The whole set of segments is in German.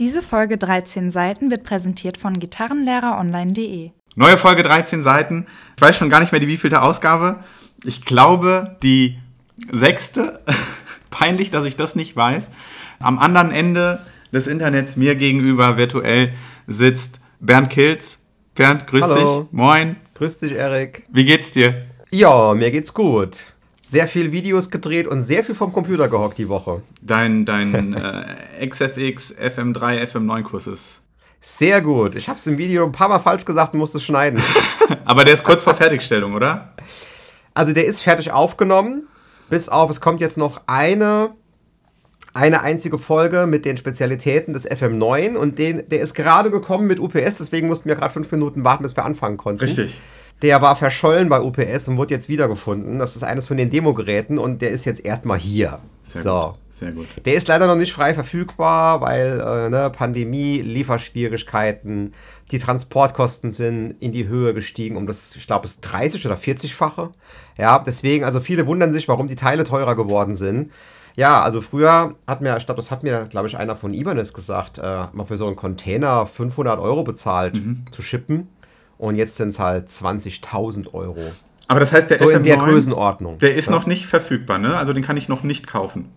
Diese Folge 13 Seiten wird präsentiert von gitarrenlehreronline.de. Neue Folge 13 Seiten. Ich weiß schon gar nicht mehr die wievielte Ausgabe. Ich glaube, die sechste. Peinlich, dass ich das nicht weiß. Am anderen Ende des Internets mir gegenüber virtuell sitzt Bernd Kilz. Bernd, grüß Hallo. dich. Moin. Grüß dich, Erik. Wie geht's dir? Ja, mir geht's gut. Sehr viel Videos gedreht und sehr viel vom Computer gehockt die Woche. Dein, dein äh, XFX FM3 FM9 Kurs ist. Sehr gut. Ich hab's im Video ein paar Mal falsch gesagt und musste es schneiden. Aber der ist kurz vor Fertigstellung, oder? Also der ist fertig aufgenommen. Bis auf, es kommt jetzt noch eine, eine einzige Folge mit den Spezialitäten des FM9 und den, der ist gerade gekommen mit UPS, deswegen mussten wir gerade fünf Minuten warten, bis wir anfangen konnten. Richtig. Der war verschollen bei UPS und wurde jetzt wiedergefunden. Das ist eines von den Demogeräten und der ist jetzt erstmal hier. Sehr so. gut. Sehr gut. Der ist leider noch nicht frei verfügbar, weil äh, ne, Pandemie, Lieferschwierigkeiten, die Transportkosten sind in die Höhe gestiegen um das, ich glaube, das 30 oder 40-fache. Ja, deswegen, also viele wundern sich, warum die Teile teurer geworden sind. Ja, also früher hat mir, ich glaube, das hat mir, glaube ich, einer von Ibanez gesagt, äh, mal für so einen Container 500 Euro bezahlt zu shippen. Und jetzt sind es halt 20.000 Euro. Aber das heißt, der So in der FM9, Größenordnung. Der ist Ja. noch nicht verfügbar, ne? Also den kann ich noch nicht kaufen.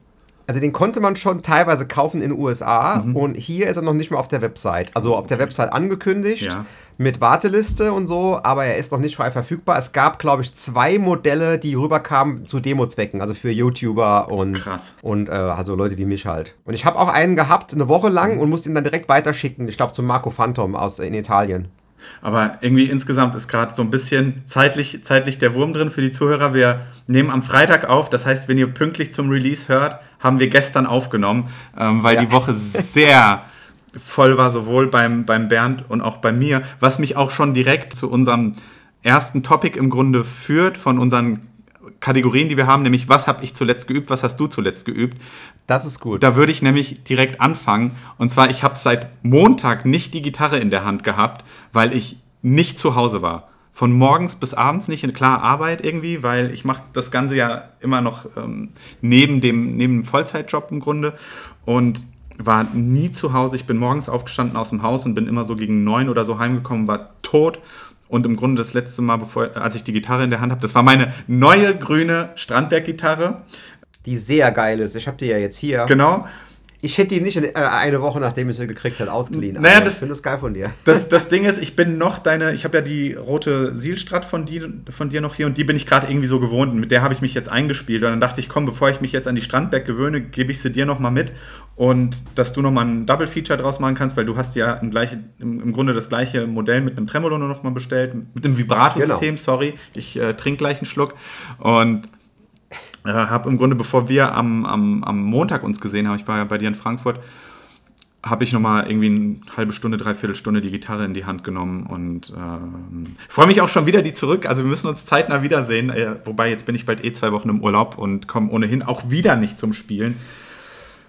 Also den konnte man schon teilweise kaufen in den USA und hier ist er noch nicht mal auf der Website. Also auf der Website angekündigt Ja. mit Warteliste und so, aber er ist noch nicht frei verfügbar. Es gab, glaube ich, zwei Modelle, die rüberkamen zu Demo-Zwecken, also für YouTuber und, Krass. und äh, also Leute wie mich halt. Und ich habe auch einen gehabt, eine Woche lang und musste ihn dann direkt weiterschicken. Ich glaube, zu Marco Phantom aus in Italien. Aber irgendwie insgesamt ist gerade so ein bisschen zeitlich, zeitlich der Wurm drin für die Zuhörer. Wir nehmen am Freitag auf. Das heißt, wenn ihr pünktlich zum Release hört, haben wir gestern aufgenommen, ähm, weil Ja. die Woche sehr voll war, sowohl beim, beim Bernd und auch bei mir. Was mich auch schon direkt zu unserem ersten Topic im Grunde führt, von unseren Kategorien, die wir haben, nämlich was habe ich zuletzt geübt, was hast du zuletzt geübt. Das ist gut. Da würde ich nämlich direkt anfangen. Und zwar, ich habe seit Montag nicht die Gitarre in der Hand gehabt, weil ich nicht zu Hause war. Von morgens bis abends nicht in klar Arbeit irgendwie, weil ich mache das Ganze ja immer noch ähm, neben, dem, neben dem Vollzeitjob im Grunde. Und war nie zu Hause. Ich bin morgens aufgestanden aus dem Haus und bin immer so gegen neun oder so heimgekommen, war tot. Und im Grunde das letzte Mal, bevor, als ich die Gitarre in der Hand habe, das war meine neue grüne Strandberg-Gitarre. Die sehr geil ist. Ich habe die ja jetzt hier. Genau. Ich hätte die nicht äh, eine Woche, nachdem ich sie gekriegt habe, ausgeliehen. Naja, das- ich finde das geil von dir. Das, das Ding ist, ich bin noch deine, ich habe ja die rote Sielstrat von, die, von dir noch hier und die bin ich gerade irgendwie so gewohnt. Und mit der habe ich mich jetzt eingespielt. Und dann dachte ich, komm, bevor ich mich jetzt an die Strandberg gewöhne, gebe ich sie dir nochmal mit. Und dass du nochmal ein Double-Feature draus machen kannst, weil du hast ja im, gleiche, im, im Grunde das gleiche Modell mit einem Tremolo nur nochmal bestellt, mit dem Vibrato-System, Genau. sorry. Ich äh, trinke gleich einen Schluck. Und äh, habe im Grunde, bevor wir am, am, am Montag uns gesehen haben, ich war ja bei dir in Frankfurt, habe ich nochmal irgendwie eine halbe Stunde, dreiviertel Stunde die Gitarre in die Hand genommen und ähm, freue mich auch schon wieder die zurück. Also wir müssen uns zeitnah wiedersehen. Äh, wobei jetzt bin ich bald eh zwei Wochen im Urlaub und komme ohnehin auch wieder nicht zum Spielen.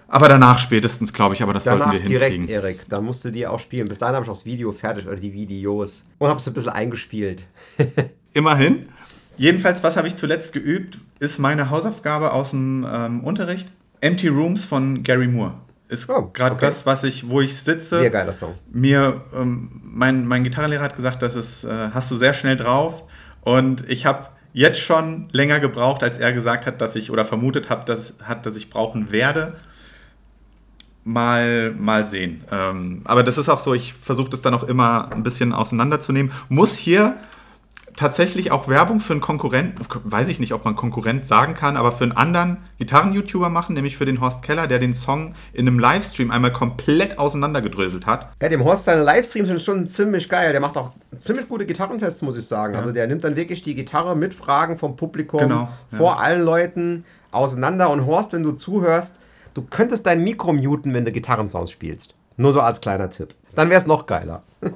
Aber danach spätestens, glaube ich, aber das Danach sollten wir direkt, hinkriegen. Erik. Da musst du die auch spielen. Bis dahin habe ich auch das Video fertig oder die Videos. Und habe es ein bisschen eingespielt. Immerhin. Jedenfalls, was habe ich zuletzt geübt, ist meine Hausaufgabe aus dem ähm, Unterricht. Empty Rooms von Gary Moore. Ist Oh, gerade okay. das, was ich, wo ich sitze. Sehr geiler Song. mir, ähm, mein, mein Gitarrenlehrer hat gesagt, das ist, äh, hast du sehr schnell drauf. Und ich habe jetzt schon länger gebraucht, als er gesagt hat, dass ich oder vermutet habe, dass, hat, dass ich brauchen werde. Mal, mal sehen. Ähm, aber das ist auch so, ich versuche das dann auch immer ein bisschen auseinanderzunehmen. Muss hier tatsächlich auch Werbung für einen Konkurrenten, weiß ich nicht, ob man Konkurrent sagen kann, aber für einen anderen Gitarren-YouTuber machen, nämlich für den Horst Keller, der den Song in einem Livestream einmal komplett auseinandergedröselt hat. Ja, dem Horst seine Livestreams sind schon ziemlich geil. Der macht auch ziemlich gute Gitarrentests, muss ich sagen. Also der nimmt dann wirklich die Gitarre mit Fragen vom Publikum Genau, ja. vor allen Leuten auseinander. Und Horst, wenn du zuhörst, du könntest dein Mikro muten, wenn du Gitarrensounds spielst. Nur so als kleiner Tipp. Dann wäre es noch geiler.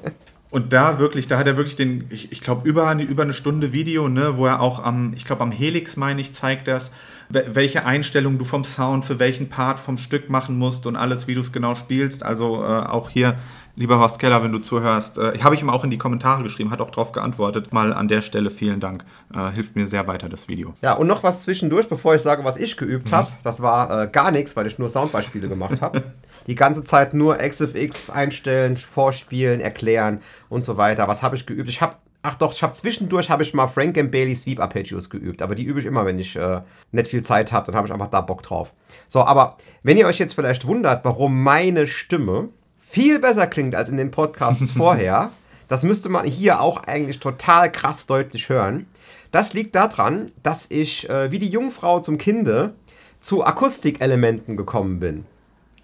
Und da wirklich, da hat er wirklich den, ich, ich glaube, über eine, über eine Stunde Video, ne, wo er auch am, ich glaube, am Helix, meine ich, zeigt das, wel- welche Einstellung du vom Sound für welchen Part vom Stück machen musst und alles, wie du es genau spielst. Also äh, auch hier, lieber Horst Keller, wenn du zuhörst, äh, habe ich ihm auch in die Kommentare geschrieben, hat auch darauf geantwortet. Mal an der Stelle vielen Dank. Äh, hilft mir sehr weiter, das Video. Ja, und noch was zwischendurch, bevor ich sage, was ich Mhm. geübt habe. Das war äh, gar nichts, weil ich nur Soundbeispiele gemacht habe. Die ganze Zeit nur XFX einstellen, vorspielen, erklären und so weiter. Was habe ich geübt? Ich habe Ach doch, ich habe zwischendurch habe ich mal Frank and Bailey Sweep Arpeggios geübt, aber die übe ich immer, wenn ich äh, nicht viel Zeit habe, dann habe ich einfach da Bock drauf. So, aber wenn ihr euch jetzt vielleicht wundert, warum meine Stimme viel besser klingt als in den Podcasts vorher, das müsste man hier auch eigentlich total krass deutlich hören. Das liegt daran, dass ich äh, wie die Jungfrau zum Kinde zu Akustikelementen gekommen bin.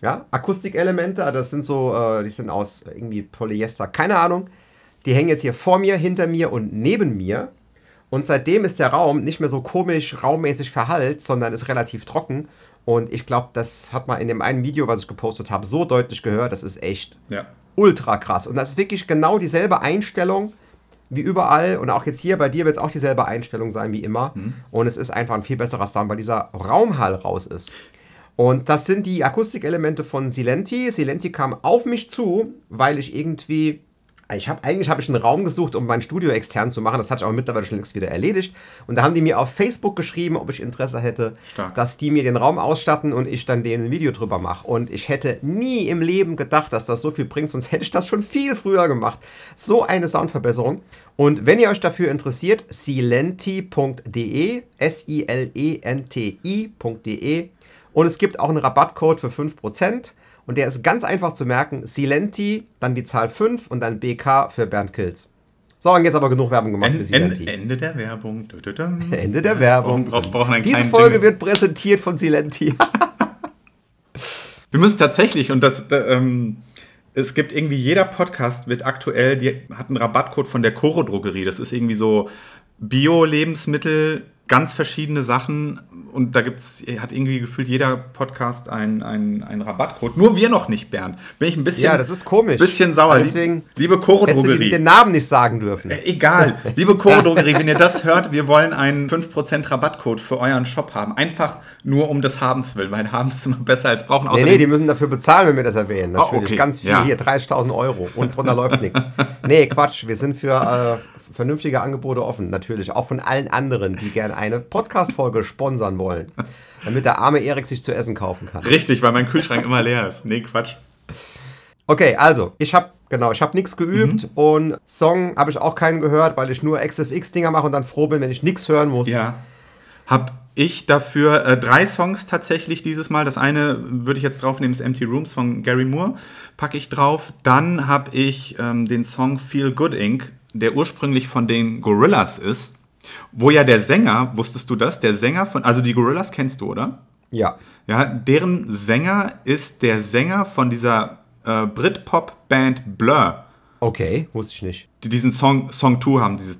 Ja, Akustikelemente, das sind so, äh, die sind aus irgendwie Polyester, keine Ahnung. Die hängen jetzt hier vor mir, hinter mir und neben mir. Und seitdem ist der Raum nicht mehr so komisch raummäßig verhallt, sondern ist relativ trocken. Und ich glaube, das hat man in dem einen Video, was ich gepostet habe, so deutlich gehört. Das ist echt Ja. ultra krass. Und das ist wirklich genau dieselbe Einstellung wie überall. Und auch jetzt hier bei dir wird es auch dieselbe Einstellung sein wie immer. Und es ist einfach ein viel besserer Sound, weil dieser Raumhall raus ist. Und das sind die Akustikelemente von Silenti. Silenti kam auf mich zu, weil ich irgendwie. Ich hab, eigentlich habe ich einen Raum gesucht, um mein Studio extern zu machen. Das hat sich aber mittlerweile schon längst wieder erledigt. Und da haben die mir auf Facebook geschrieben, ob ich Interesse hätte, Stark. dass die mir den Raum ausstatten und ich dann denen ein Video drüber mache. Und ich hätte nie im Leben gedacht, dass das so viel bringt, sonst hätte ich das schon viel früher gemacht. So eine Soundverbesserung. Und wenn ihr euch dafür interessiert, silenti.de, S-I-L-E-N-T-I.de. Und es gibt auch einen Rabattcode für 5%. Und der ist ganz einfach zu merken. Silenti, dann die Zahl 5 und dann BK für Bernd Kills. So, und jetzt aber genug Werbung gemacht für Ende, Silenti. Ende, Ende der Werbung. Dü, dü, düm. Ende der Werbung. Brauchen einen Diese Folge Jingle. wird präsentiert von Silenti. Wir müssen tatsächlich, und das, da, ähm, es gibt irgendwie, jeder Podcast wird aktuell, die hat einen Rabattcode von der Coro Drogerie. Das ist irgendwie so Bio-Lebensmittel, ganz verschiedene Sachen. Und da gibt's, hat irgendwie gefühlt jeder Podcast einen, einen Rabattcode. Nur wir noch nicht, Bernd. Bin ich ein bisschen, Ja, das ist komisch. bisschen sauer. Deswegen Liebe du Drogerie. den Namen nicht sagen dürfen. Äh, Egal. Liebe Coro-Drogerie, wenn ihr das hört, wir wollen einen 5% Rabattcode für euren Shop haben. Einfach nur um des Habens willen, weil haben ist immer besser als brauchen. Nee, Außerdem, nee, die müssen dafür bezahlen, wenn wir das erwähnen. Natürlich. Ah, okay. Ganz viel. Ja. Hier 30.000 Euro und drunter läuft nichts. Nee, Quatsch. Wir sind für äh, vernünftige Angebote offen. Natürlich. Auch von allen anderen, die gerne eine Podcast-Folge sponsern wollen. Damit der arme Erik sich zu essen kaufen kann. Richtig, weil mein Kühlschrank immer leer ist. Nee, Quatsch. Okay, also, ich habe genau, ich habe nichts geübt Mhm. und Song habe ich auch keinen gehört, weil ich nur XFX-Dinger mache und dann froh bin, wenn ich nichts hören muss. Ja. Hab ich dafür äh, drei Songs tatsächlich dieses Mal. Das eine würde ich jetzt draufnehmen, ist Empty Rooms von Gary Moore. Packe ich drauf. Dann habe ich ähm, den Song Feel Good Inc., der ursprünglich von den Gorillas ist. Wo ja der Sänger, wusstest du das? Der Sänger von, also die Gorillas kennst du, oder? Ja. Ja, deren Sänger ist der Sänger von dieser äh, Britpop-Band Blur. Okay, wusste ich nicht. Die diesen Song, Song 2 haben, dieses.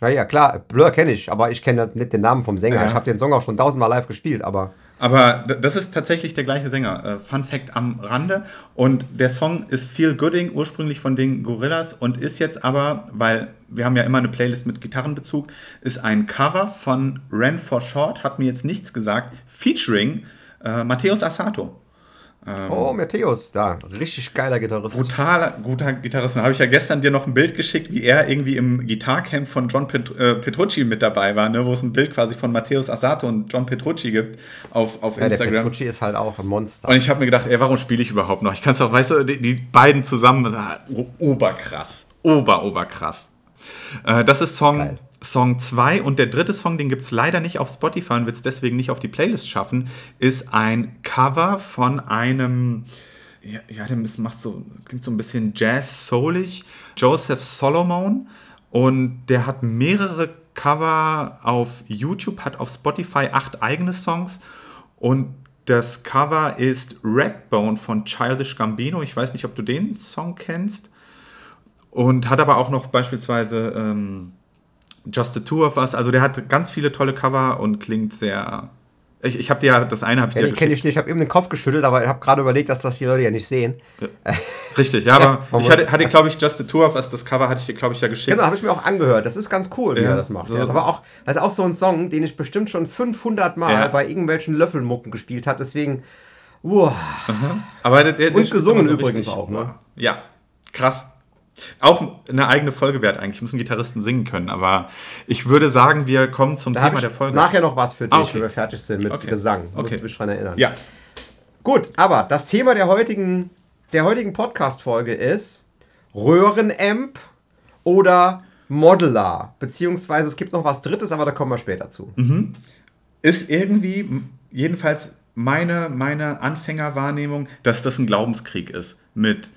Ja, ja, klar, Blur kenne ich, aber ich kenne nicht den Namen vom Sänger. Ja. Ich habe den Song auch schon tausendmal live gespielt, aber Aber das ist tatsächlich der gleiche Sänger. Äh, Fun Fact am Rande. Und der Song ist Feel Gooding, ursprünglich von den Gorillas und ist jetzt aber, weil wir haben ja immer eine Playlist mit Gitarrenbezug, ist ein Cover von Ren for Short, hat mir jetzt nichts gesagt, featuring äh, Matthäus Assato. Oh, Matthäus, da, richtig geiler Gitarrist. Brutaler, guter Gitarrist. Und da habe ich ja gestern dir noch ein Bild geschickt, wie er irgendwie im Gitarcamp von John Pet äh, Petrucci mit dabei war, ne? wo es ein Bild quasi von Matthäus Assato und John Petrucci gibt auf, auf Ja, der Instagram. Petrucci ist halt auch ein Monster. Und ich habe mir gedacht, ey, warum spiele ich überhaupt noch? Ich kann es doch, weißt du, die, die beiden zusammen, oberkrass. Ober, oberkrass. Äh, das ist Song, Geil. Song 2 und der dritte Song, den gibt es leider nicht auf Spotify und wird es deswegen nicht auf die Playlist schaffen, ist ein Cover von einem, ja, ja der macht so, klingt so ein bisschen jazz-soulig, Joseph Solomon und der hat mehrere Cover auf YouTube, hat auf Spotify acht eigene Songs und das Cover ist Ragbone von Childish Gambino. Ich weiß nicht, ob du den Song kennst. Und hat aber auch noch beispielsweise ähm, Just the Two of Us. Also der hat ganz viele tolle Cover und klingt sehr. Ich, ich habe dir ja das eine habe ich Ja, dir kenne ich nicht. Ich habe eben den Kopf geschüttelt, aber ich habe gerade überlegt, dass das die Leute ja nicht sehen. Richtig, ja, aber man ich hatte, hatte glaube ich, Just the Two of Us, das Cover hatte ich dir, glaube ich, ja geschickt. Genau, habe ich mir auch angehört. Das ist ganz cool, wie Ja, er das macht. so- das ist aber auch, das ist auch so ein Song, den ich bestimmt schon 500 Mal Ja. bei irgendwelchen Löffelmucken gespielt habe. Deswegen, uah, Aber der, der, Und gesungen übrigens auch, ne? Ja, krass. Auch eine eigene Folge wert eigentlich. Müssen Gitarristen singen können. Aber ich würde sagen, wir kommen zum Da Thema ich der Folge. nachher noch was für dich, Ah, okay. wenn wir fertig sind mit Okay. Gesang. Okay. Musst du mich dran erinnern. Ja. Gut, aber das Thema der heutigen, der heutigen Podcast-Folge ist Röhrenamp oder Modeler. Beziehungsweise es gibt noch was Drittes, aber da kommen wir später zu. ist irgendwie, jedenfalls meine, meine Anfängerwahrnehmung, dass das ein Glaubenskrieg ist mit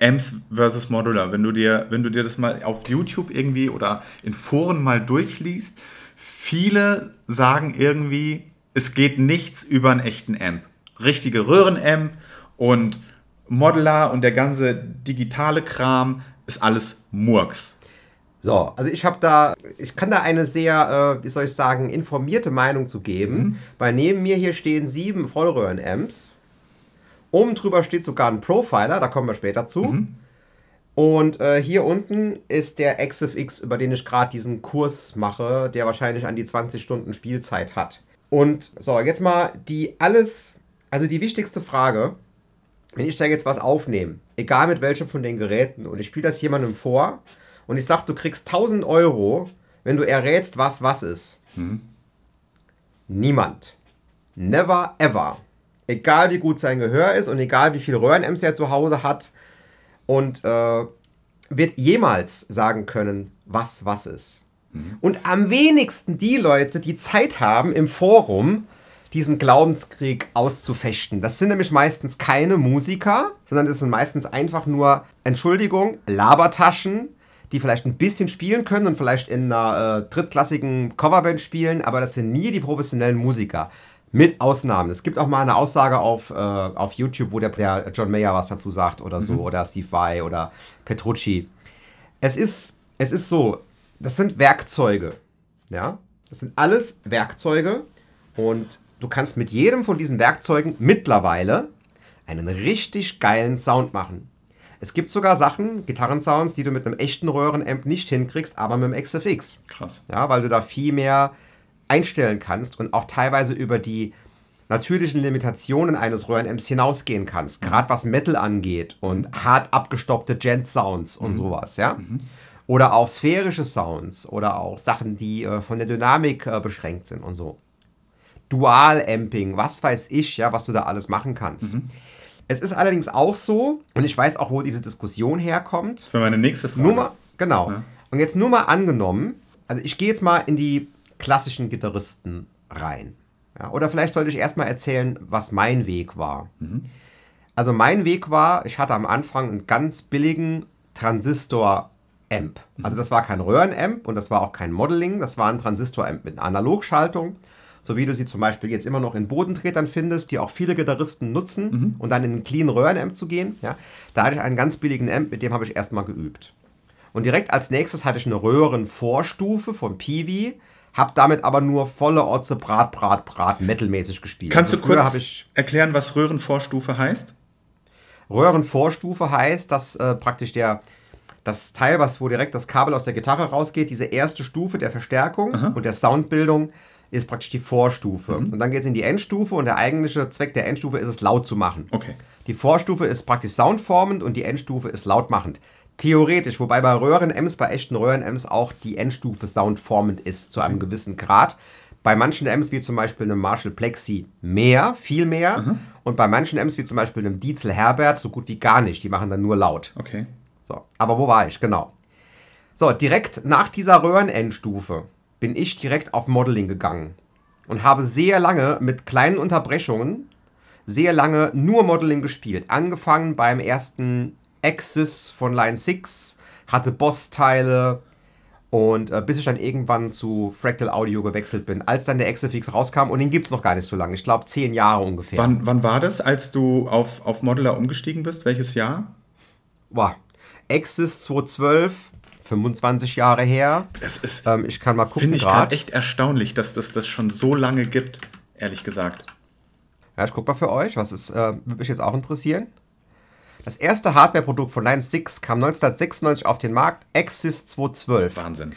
Amps versus Modular. Wenn du dir, wenn du dir das mal auf YouTube irgendwie oder in Foren mal durchliest, viele sagen irgendwie, es geht nichts über einen echten Amp. Richtige Röhrenamp und Modular und der ganze digitale Kram ist alles Murks. So, also ich habe da, ich kann da eine sehr, äh, wie soll ich sagen, informierte Meinung zu geben, weil neben mir hier stehen sieben Vollröhren-Amps. Oben drüber steht sogar ein Profiler, da kommen wir später zu. Und äh, hier unten ist der XFX, über den ich gerade diesen Kurs mache, der wahrscheinlich an die 20 Stunden Spielzeit hat. Und so, jetzt mal die alles, also die wichtigste Frage, wenn ich da jetzt was aufnehme, egal mit welchem von den Geräten, und ich spiele das jemandem vor und ich sage, du kriegst 1000 Euro, wenn du errätst, was was ist. Niemand. Never ever. Egal wie gut sein Gehör ist und egal wie viel Röhrenamps er zu Hause hat und äh, wird jemals sagen können, was was ist. Und am wenigsten die Leute, die Zeit haben, im Forum diesen Glaubenskrieg auszufechten. Das sind nämlich meistens keine Musiker, sondern das sind meistens einfach nur, Entschuldigung, Labertaschen, die vielleicht ein bisschen spielen können und vielleicht in einer äh, drittklassigen Coverband spielen, aber das sind nie die professionellen Musiker. Mit Ausnahmen. Es gibt auch mal eine Aussage auf, äh, auf YouTube, wo der, der John Mayer was dazu sagt oder so, oder Steve Vai oder Petrucci. Es ist, es ist so, das sind Werkzeuge. Ja, das sind alles Werkzeuge und du kannst mit jedem von diesen Werkzeugen mittlerweile einen richtig geilen Sound machen. Es gibt sogar Sachen, Gitarrensounds, die du mit einem echten Röhrenamp nicht hinkriegst, aber mit dem XFX. Krass. Ja, weil du da viel mehr einstellen kannst und auch teilweise über die natürlichen Limitationen eines Röhrenamps hinausgehen kannst. Gerade was Metal angeht und hart abgestoppte Gent-Sounds und sowas, ja. Oder auch sphärische Sounds oder auch Sachen, die äh, von der Dynamik äh, beschränkt sind und so. Dual-Amping, was weiß ich, ja, was du da alles machen kannst. Es ist allerdings auch so, und ich weiß auch, wo diese Diskussion herkommt, wäre meine nächste Frage. nur mal, genau. Ja. Und jetzt nur mal angenommen, also ich gehe jetzt mal in die klassischen Gitarristen rein. Ja, oder vielleicht sollte ich erstmal erzählen, was mein Weg war. Also mein Weg war, ich hatte am Anfang einen ganz billigen Transistor-Amp. Also das war kein Röhren-Amp und das war auch kein Modeling, das war ein Transistor-Amp mit einer Analogschaltung. So wie du sie zum Beispiel jetzt immer noch in Bodentretern findest, die auch viele Gitarristen nutzen und dann in einen clean Röhren-Amp zu gehen. Ja, da hatte ich einen ganz billigen Amp, mit dem habe ich erstmal geübt. Und direkt als nächstes hatte ich eine Röhrenvorstufe von Peewee, habe damit aber nur volle Otze Brat, Brat, Brat metalmäßig gespielt. Kannst Also du kurz erklären, was Röhrenvorstufe heißt? Röhrenvorstufe heißt, dass äh, praktisch der das Teil, was wo direkt das Kabel aus der Gitarre rausgeht, diese erste Stufe der Verstärkung und der Soundbildung ist praktisch die Vorstufe. Mhm. Und dann geht es in die Endstufe und der eigentliche Zweck der Endstufe ist es laut zu machen. Okay. Die Vorstufe ist praktisch soundformend und die Endstufe ist lautmachend. Theoretisch, wobei bei Röhren-Ems, bei echten Röhren-Ems auch die Endstufe soundformend ist zu einem gewissen Grad. Bei manchen Ems, wie zum Beispiel einem Marshall Plexi, mehr, viel mehr. Und bei manchen Ems, wie zum Beispiel einem Dietzel Herbert, so gut wie gar nicht. Die machen dann nur laut. Okay. So, aber wo war ich? Genau. So, direkt nach dieser Röhrenendstufe bin ich direkt auf Modeling gegangen und habe sehr lange mit kleinen Unterbrechungen sehr lange nur Modeling gespielt. Angefangen beim ersten Axis von Line 6, hatte Boss-Teile und äh, bis ich dann irgendwann zu Fractal Audio gewechselt bin, als dann der XFX rauskam und den gibt es noch gar nicht so lange. Ich glaube, zehn Jahre ungefähr. Wann, wann war das, als du auf, auf Modeler umgestiegen bist? Welches Jahr? Boah. Axis 212, 25 Jahre her. Das ist, Ähm, ich kann mal gucken finde ich gerade echt erstaunlich, dass das das schon so lange gibt, ehrlich gesagt. Ja, ich guck mal für euch, was ist, äh, würde mich jetzt auch interessieren. Das erste Hardware-Produkt von Line 6 kam 1996 auf den Markt, Axis 212. Wahnsinn.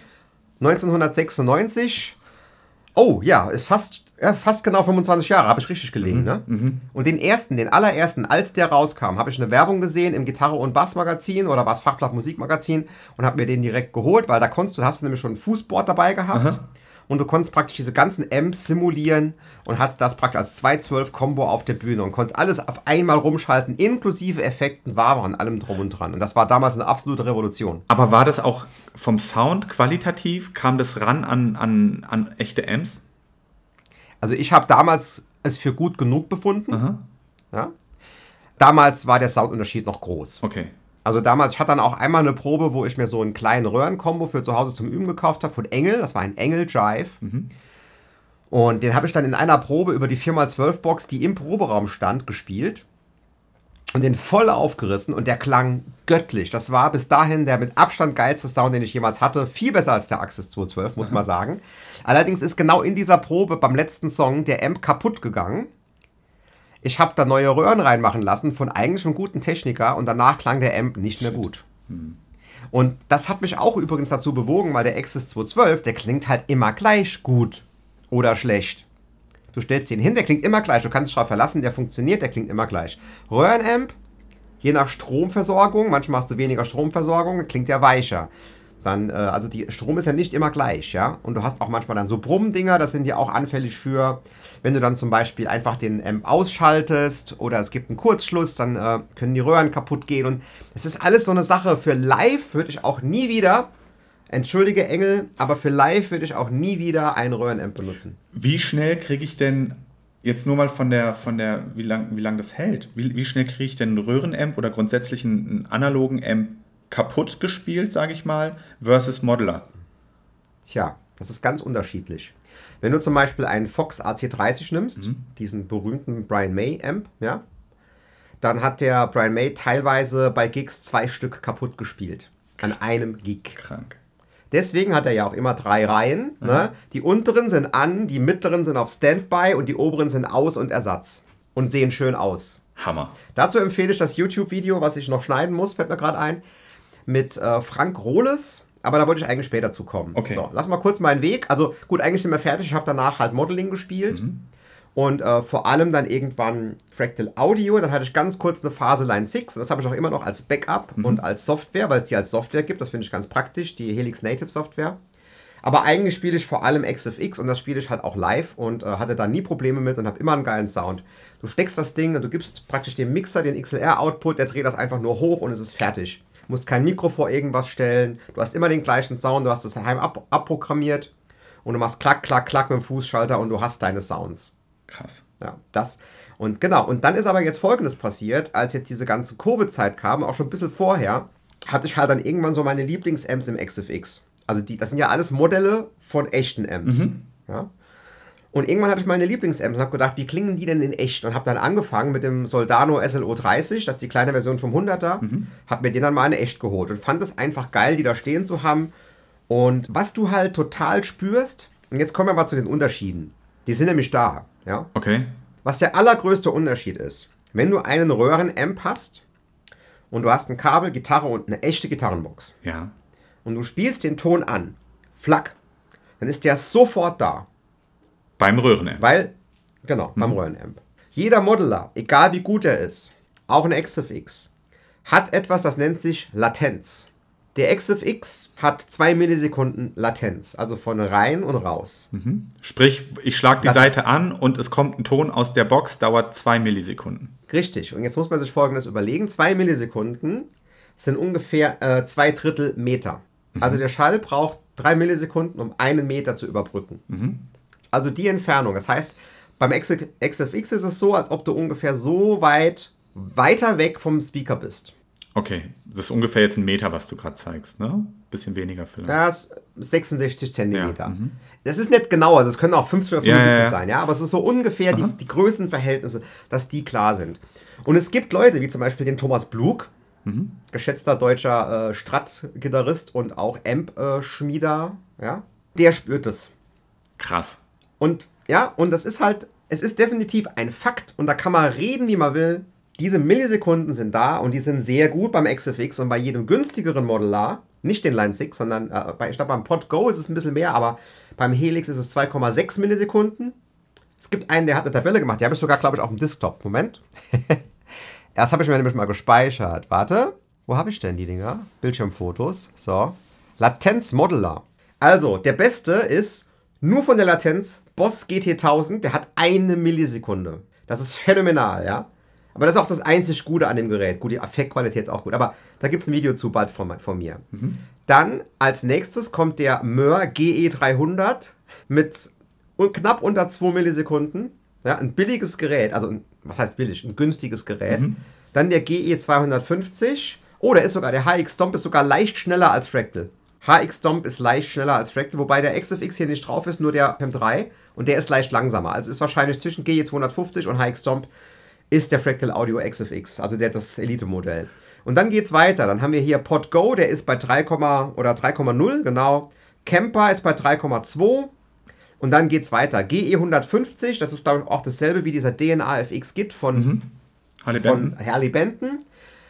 1996 Oh ja, ist fast, ja, fast genau 25 Jahre, habe ich richtig gelegen. Ne? Und den ersten, den allerersten, als der rauskam, habe ich eine Werbung gesehen im Gitarre- und Bassmagazin oder was Fachblatt Musikmagazin und habe mir den direkt geholt, weil da konntest du, hast du nämlich schon ein Fußboard dabei gehabt. Und du konntest praktisch diese ganzen Amps simulieren und hattest das praktisch als 212-Kombo auf der Bühne und konntest alles auf einmal rumschalten, inklusive Effekten, Waren, allem drum und dran. Und das war damals eine absolute Revolution. Aber war das auch vom Sound qualitativ? Kam das ran an, an, an echte Amps? Also ich habe damals es für gut genug befunden. Aha. Ja? Damals war der Soundunterschied noch groß. Okay. Also damals, ich hatte dann auch einmal eine Probe, wo ich mir so einen kleinen Röhrenkombo für zu Hause zum Üben gekauft habe von Engel. Das war ein Engel Jive. Und den habe ich dann in einer Probe über die 4x12-Box, die im Proberaum stand, gespielt. Und den voll aufgerissen und der klang göttlich. Das war bis dahin der mit Abstand geilste Sound, den ich jemals hatte. Viel besser als der Axis 212, muss man sagen. Allerdings ist genau in dieser Probe beim letzten Song der Amp kaputt gegangen. Ich habe da neue Röhren reinmachen lassen von eigentlich einem guten Techniker und danach klang der Amp nicht mehr gut. Und das hat mich auch übrigens dazu bewogen, weil der Axis 212, der klingt halt immer gleich gut oder schlecht. Du stellst den hin, der klingt immer gleich. Du kannst dich darauf verlassen, der funktioniert, der klingt immer gleich. Röhrenamp, je nach Stromversorgung, manchmal hast du weniger Stromversorgung, klingt der weicher. Dann, äh, also die Strom ist ja nicht immer gleich, ja. Und du hast auch manchmal dann so Brummdinger, das sind ja auch anfällig für, wenn du dann zum Beispiel einfach den Amp ausschaltest oder es gibt einen Kurzschluss, dann äh, können die Röhren kaputt gehen. Und das ist alles so eine Sache. Für live würde ich auch nie wieder, entschuldige Engel, aber für live würde ich auch nie wieder einen Röhrenamp benutzen. Wie schnell kriege ich denn jetzt nur mal von der, von der, wie lang, wie lang das hält? Wie, wie schnell kriege ich denn einen Röhrenamp oder grundsätzlich einen, einen analogen Amp kaputt gespielt, sage ich mal, versus Modeler? Tja, das ist ganz unterschiedlich. Wenn du zum Beispiel einen Fox AC30 nimmst, diesen berühmten Brian May Amp, ja, dann hat der Brian May teilweise bei Gigs zwei Stück kaputt gespielt. An einem Gig. Krank. Deswegen hat er ja auch immer drei Reihen. Ne? Die unteren sind an, die mittleren sind auf Standby und die oberen sind aus und Ersatz. Und sehen schön aus. Hammer. Dazu empfehle ich das YouTube-Video, was ich noch schneiden muss, fällt mir gerade ein, mit äh, Frank Rohles. Aber da wollte ich eigentlich später zu kommen. Okay. So, lass mal kurz meinen Weg. Also gut, eigentlich sind wir fertig. Ich habe danach halt Modeling gespielt. Und äh, vor allem dann irgendwann Fractal Audio. Dann hatte ich ganz kurz eine Phase Line 6. Und das habe ich auch immer noch als Backup und als Software, weil es die als Software gibt. Das finde ich ganz praktisch, die Helix Native Software. Aber eigentlich spiele ich vor allem XFX und das spiele ich halt auch live und äh, hatte da nie Probleme mit und habe immer einen geilen Sound. Du steckst das Ding und du gibst praktisch dem Mixer den XLR-Output, der dreht das einfach nur hoch und es ist fertig. Du musst kein Mikro vor irgendwas stellen, du hast immer den gleichen Sound, du hast es daheim ab abprogrammiert und du machst klack, klack, klack mit dem Fußschalter und du hast deine Sounds. Krass. Ja, das. Und genau, und dann ist aber jetzt Folgendes passiert, als jetzt diese ganze Covid-Zeit kam, auch schon ein bisschen vorher, hatte ich halt dann irgendwann so meine Lieblings-Amps im XFX. Also die, das sind ja alles Modelle von echten Amps. Ja. Und irgendwann hatte ich meine Lieblings-Amps und habe gedacht, wie klingen die denn in echt? Und habe dann angefangen mit dem Soldano SLO 30, das ist die kleine Version vom 100er, habe mir den dann mal in echt geholt und fand es einfach geil, die da stehen zu haben. Und was du halt total spürst, und jetzt kommen wir mal zu den Unterschieden. Die sind nämlich da, ja. Okay. Was der allergrößte Unterschied ist, wenn du einen Röhrenamp hast und du hast ein Kabel, Gitarre und eine echte Gitarrenbox Ja. und du spielst den Ton an, flack, dann ist der sofort da, Beim Röhrenamp. weil, genau, beim Röhrenamp. Jeder Modeler, egal wie gut er ist, auch ein XFX, hat etwas, das nennt sich Latenz. Der XFX hat zwei Millisekunden Latenz, also von rein und raus. Sprich, ich schlage die Das Seite an und es kommt ein Ton aus der Box, dauert zwei Millisekunden. Richtig. Und jetzt muss man sich Folgendes überlegen. Zwei Millisekunden sind ungefähr äh, zwei Drittel Meter. Also der Schall braucht drei Millisekunden, um einen Meter zu überbrücken. Also die Entfernung. Das heißt, beim XFX ist es so, als ob du ungefähr so weit weiter weg vom Speaker bist. Okay, das ist ungefähr jetzt ein Meter, was du gerade zeigst, ne? Bisschen weniger vielleicht. Das ist 66 Zentimeter. Ja, mhm. Das ist nicht genau, also es können auch 50 oder Ja, 75 ja, ja. sein, ja, aber es ist so ungefähr die, die Größenverhältnisse, dass die klar sind. Und es gibt Leute, wie zum Beispiel den Thomas Blug, Mhm. geschätzter deutscher äh, Strat-Gitarrist und auch Amp-Schmieder, ja, der spürt es. Krass. Und ja, und das ist halt, es ist definitiv ein Fakt und da kann man reden, wie man will. Diese Millisekunden sind da und die sind sehr gut beim XFX und bei jedem günstigeren Modelar Nicht den Line 6, sondern äh, bei, ich glaube beim Pod Go ist es ein bisschen mehr, aber beim Helix ist es 2,6 Millisekunden. Es gibt einen, der hat eine Tabelle gemacht, die habe ich sogar, glaube ich, auf dem Desktop. Moment. Erst habe ich mir nämlich mal gespeichert. Warte, wo habe ich denn die Dinger? Bildschirmfotos. So. Latenz Modeler. Also, der beste ist nur von der Latenz Boss GT 1000, der hat eine Millisekunde. Das ist phänomenal, ja. Aber das ist auch das einzig Gute an dem Gerät. Gut, die Effektqualität ist auch gut. Aber da gibt es ein Video zu bald von, von mir. Mhm. Dann als nächstes kommt der Möhr GE300 mit knapp unter 2 Millisekunden. Ja, ein billiges Gerät, also ein, was heißt billig? Ein günstiges Gerät. Mhm. Dann der GE250. Oh, der ist sogar, der HX Stomp ist sogar leicht schneller als Fractal. HX Stomp ist leicht schneller als Fractal, wobei der XFX hier nicht drauf ist, nur der M3 und der ist leicht langsamer. Also ist wahrscheinlich zwischen GE250 und HX Stomp ist der Fractal Audio XFX, also der das Elite-Modell. Und dann geht es weiter. Dann haben wir hier Pod Go, der ist bei 3, oder 3,0, genau. Camper ist bei 3,2. Und dann geht es weiter. GE 150, das ist glaube ich auch dasselbe wie dieser DNA FX Git von, mhm. Harley, von Harley Benton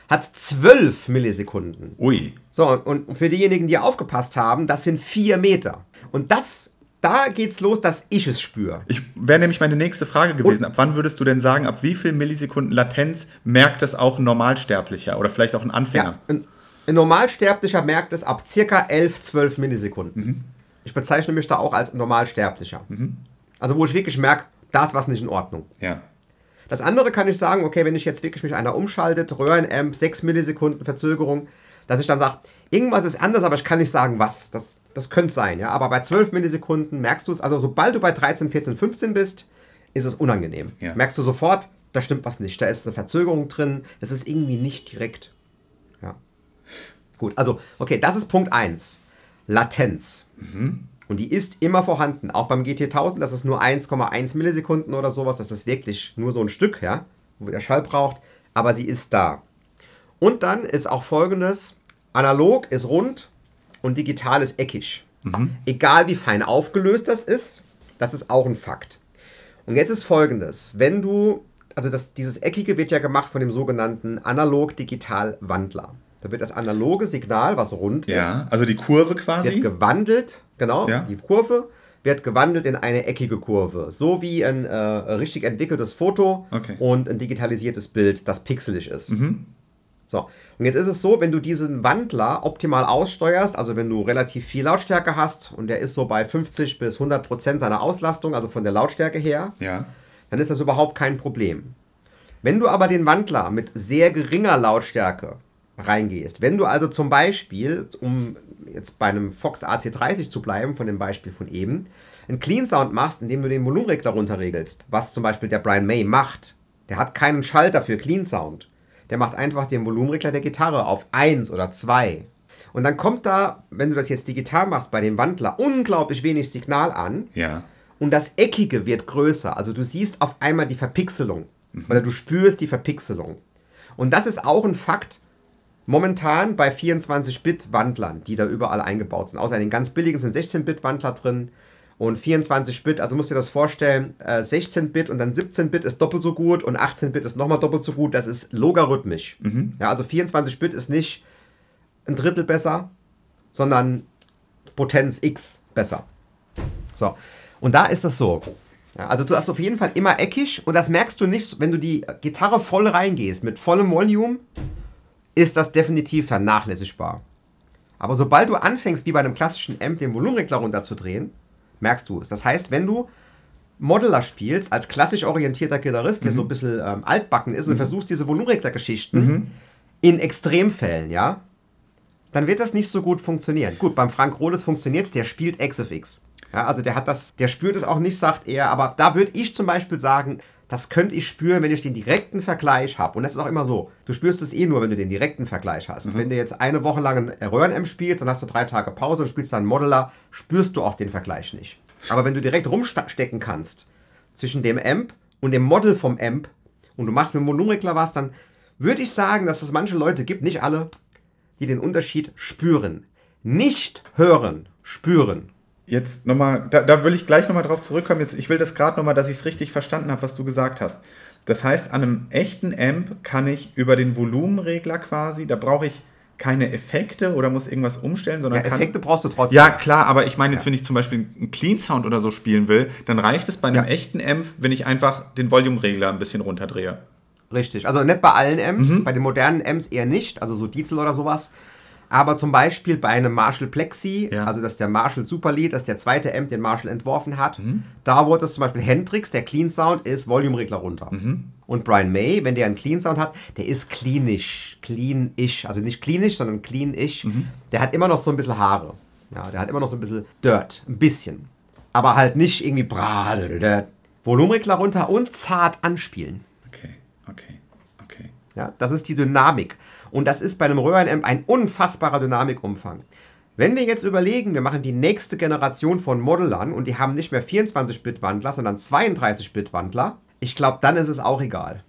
hat 12 Millisekunden. Ui. So, und für diejenigen, die aufgepasst haben, das sind 4 Meter. Und das, da geht's los, dass ich es spüre. Ich wäre nämlich meine nächste Frage gewesen. Und ab wann würdest du denn sagen, ab wie viel Millisekunden Latenz merkt es auch ein Normalsterblicher oder vielleicht auch ein Anfänger? Ja, ein, ein Normalsterblicher merkt es ab circa 11, 12 Millisekunden. Mhm. Ich bezeichne mich da auch als Normalsterblicher. Mhm. Also wo ich wirklich merke, da ist was nicht in Ordnung. Ja. Das andere kann ich sagen, okay, wenn ich jetzt wirklich mich einer umschaltet, Röhrenamp, 6 Millisekunden Verzögerung, dass ich dann sage, irgendwas ist anders, aber ich kann nicht sagen, was. Das, das könnte sein, ja. Aber bei 12 Millisekunden merkst du es, also sobald du bei 13, 14, 15 bist, ist es unangenehm. Ja. Merkst du sofort, da stimmt was nicht. Da ist eine Verzögerung drin, das ist irgendwie nicht direkt. Ja. Gut, also, okay, das ist Punkt 1. Latenz. Mhm. Und die ist immer vorhanden. Auch beim GT1000, das ist nur 1,1 Millisekunden oder sowas. Das ist wirklich nur so ein Stück, ja, wo der Schall braucht. Aber sie ist da. Und dann ist auch folgendes: Analog ist rund und digital ist eckig. Mhm. Egal wie fein aufgelöst das ist, das ist auch ein Fakt. Und jetzt ist folgendes: Wenn du, also das, dieses Eckige wird ja gemacht von dem sogenannten Analog-Digital-Wandler. Da wird das analoge Signal, was rund ja, ist. also die Kurve quasi. Wird gewandelt, genau, ja. die Kurve wird gewandelt in eine eckige Kurve. So wie ein äh, richtig entwickeltes Foto okay. und ein digitalisiertes Bild, das pixelig ist. Mhm. So, und jetzt ist es so, wenn du diesen Wandler optimal aussteuerst, also wenn du relativ viel Lautstärke hast und der ist so bei 50 bis 100 Prozent seiner Auslastung, also von der Lautstärke her, ja. dann ist das überhaupt kein Problem. Wenn du aber den Wandler mit sehr geringer Lautstärke reingehst. Wenn du also zum Beispiel, um jetzt bei einem Fox AC30 zu bleiben, von dem Beispiel von eben, einen Clean Sound machst, indem du den Volumenregler runterregelst, was zum Beispiel der Brian May macht, der hat keinen Schalter für Clean Sound. Der macht einfach den Volumenregler der Gitarre auf 1 oder 2. Und dann kommt da, wenn du das jetzt digital machst, bei dem Wandler unglaublich wenig Signal an. Ja. Und das Eckige wird größer. Also du siehst auf einmal die Verpixelung. Mhm. Oder du spürst die Verpixelung. Und das ist auch ein Fakt, Momentan bei 24-Bit-Wandlern, die da überall eingebaut sind. Außer den ganz billigen sind 16-Bit-Wandler drin. Und 24-Bit, also musst du dir das vorstellen, 16-Bit äh, und dann 17-Bit ist doppelt so gut und 18-Bit ist nochmal doppelt so gut. Das ist logarithmisch. Mhm. Ja, also 24-Bit ist nicht ein Drittel besser, sondern Potenz X besser. So. Und da ist das so. Ja, also du hast auf jeden Fall immer eckig und das merkst du nicht, wenn du die Gitarre voll reingehst mit vollem Volume ist das definitiv vernachlässigbar. Aber sobald du anfängst, wie bei einem klassischen Amp, den Volumenregler runterzudrehen, merkst du es. Das heißt, wenn du Modeler spielst, als klassisch orientierter Gitarrist, der mhm. so ein bisschen ähm, altbacken ist, und mhm. versuchst diese Volumenregler-Geschichten mhm. in Extremfällen, ja, dann wird das nicht so gut funktionieren. Gut, beim Frank Rohles funktioniert es, der spielt XFX. Ja, also der hat das, der spürt es auch nicht, sagt er, aber da würde ich zum Beispiel sagen, das könnte ich spüren, wenn ich den direkten Vergleich habe. Und das ist auch immer so. Du spürst es eh nur, wenn du den direkten Vergleich hast. Mhm. Wenn du jetzt eine Woche lang ein Röhren-M spielst, dann hast du drei Tage Pause und spielst dann einen Modeler, spürst du auch den Vergleich nicht. Aber wenn du direkt rumstecken kannst zwischen dem Amp und dem Model vom Amp und du machst mit dem Volumenregler was, dann würde ich sagen, dass es manche Leute gibt, nicht alle, die den Unterschied spüren. Nicht hören, spüren. Jetzt nochmal, da, da will ich gleich nochmal drauf zurückkommen. Jetzt, ich will das gerade nochmal, dass ich es richtig verstanden habe, was du gesagt hast. Das heißt, an einem echten Amp kann ich über den Volumenregler quasi, da brauche ich keine Effekte oder muss irgendwas umstellen, sondern Ja, kann, Effekte brauchst du trotzdem. Ja, klar, aber ich meine jetzt, wenn ich zum Beispiel einen Clean Sound oder so spielen will, dann reicht es bei einem Ja. echten Amp, wenn ich einfach den Volume-Regler ein bisschen runterdrehe. Richtig. Also nicht bei allen Amps, Mhm. bei den modernen Amps eher nicht, also so Diesel oder sowas. Aber zum Beispiel bei einem Marshall Plexi, Ja. also das ist der Marshall Super Lead, das ist der zweite Amp, den Marshall entworfen hat. Mhm. Da wurde es zum Beispiel Hendrix, der Clean Sound, ist Volume-Regler runter. Mhm. Und Brian May, wenn der einen Clean Sound hat, der ist cleanish, clean-ish. Also nicht cleanish, sondern clean-ish. Mhm. Der hat immer noch so ein bisschen Haare. Ja, der hat immer noch so ein bisschen Dirt, ein bisschen. Aber halt nicht irgendwie bra. Volumenregler runter und zart anspielen. Okay, okay, okay. Ja, das ist die Dynamik. Und das ist bei einem Röhrenamp ein unfassbarer Dynamikumfang. Wenn wir jetzt überlegen, wir machen die nächste Generation von Modellern und die haben nicht mehr 24-Bit-Wandler, sondern 32-Bit-Wandler, ich glaube, dann ist es auch egal.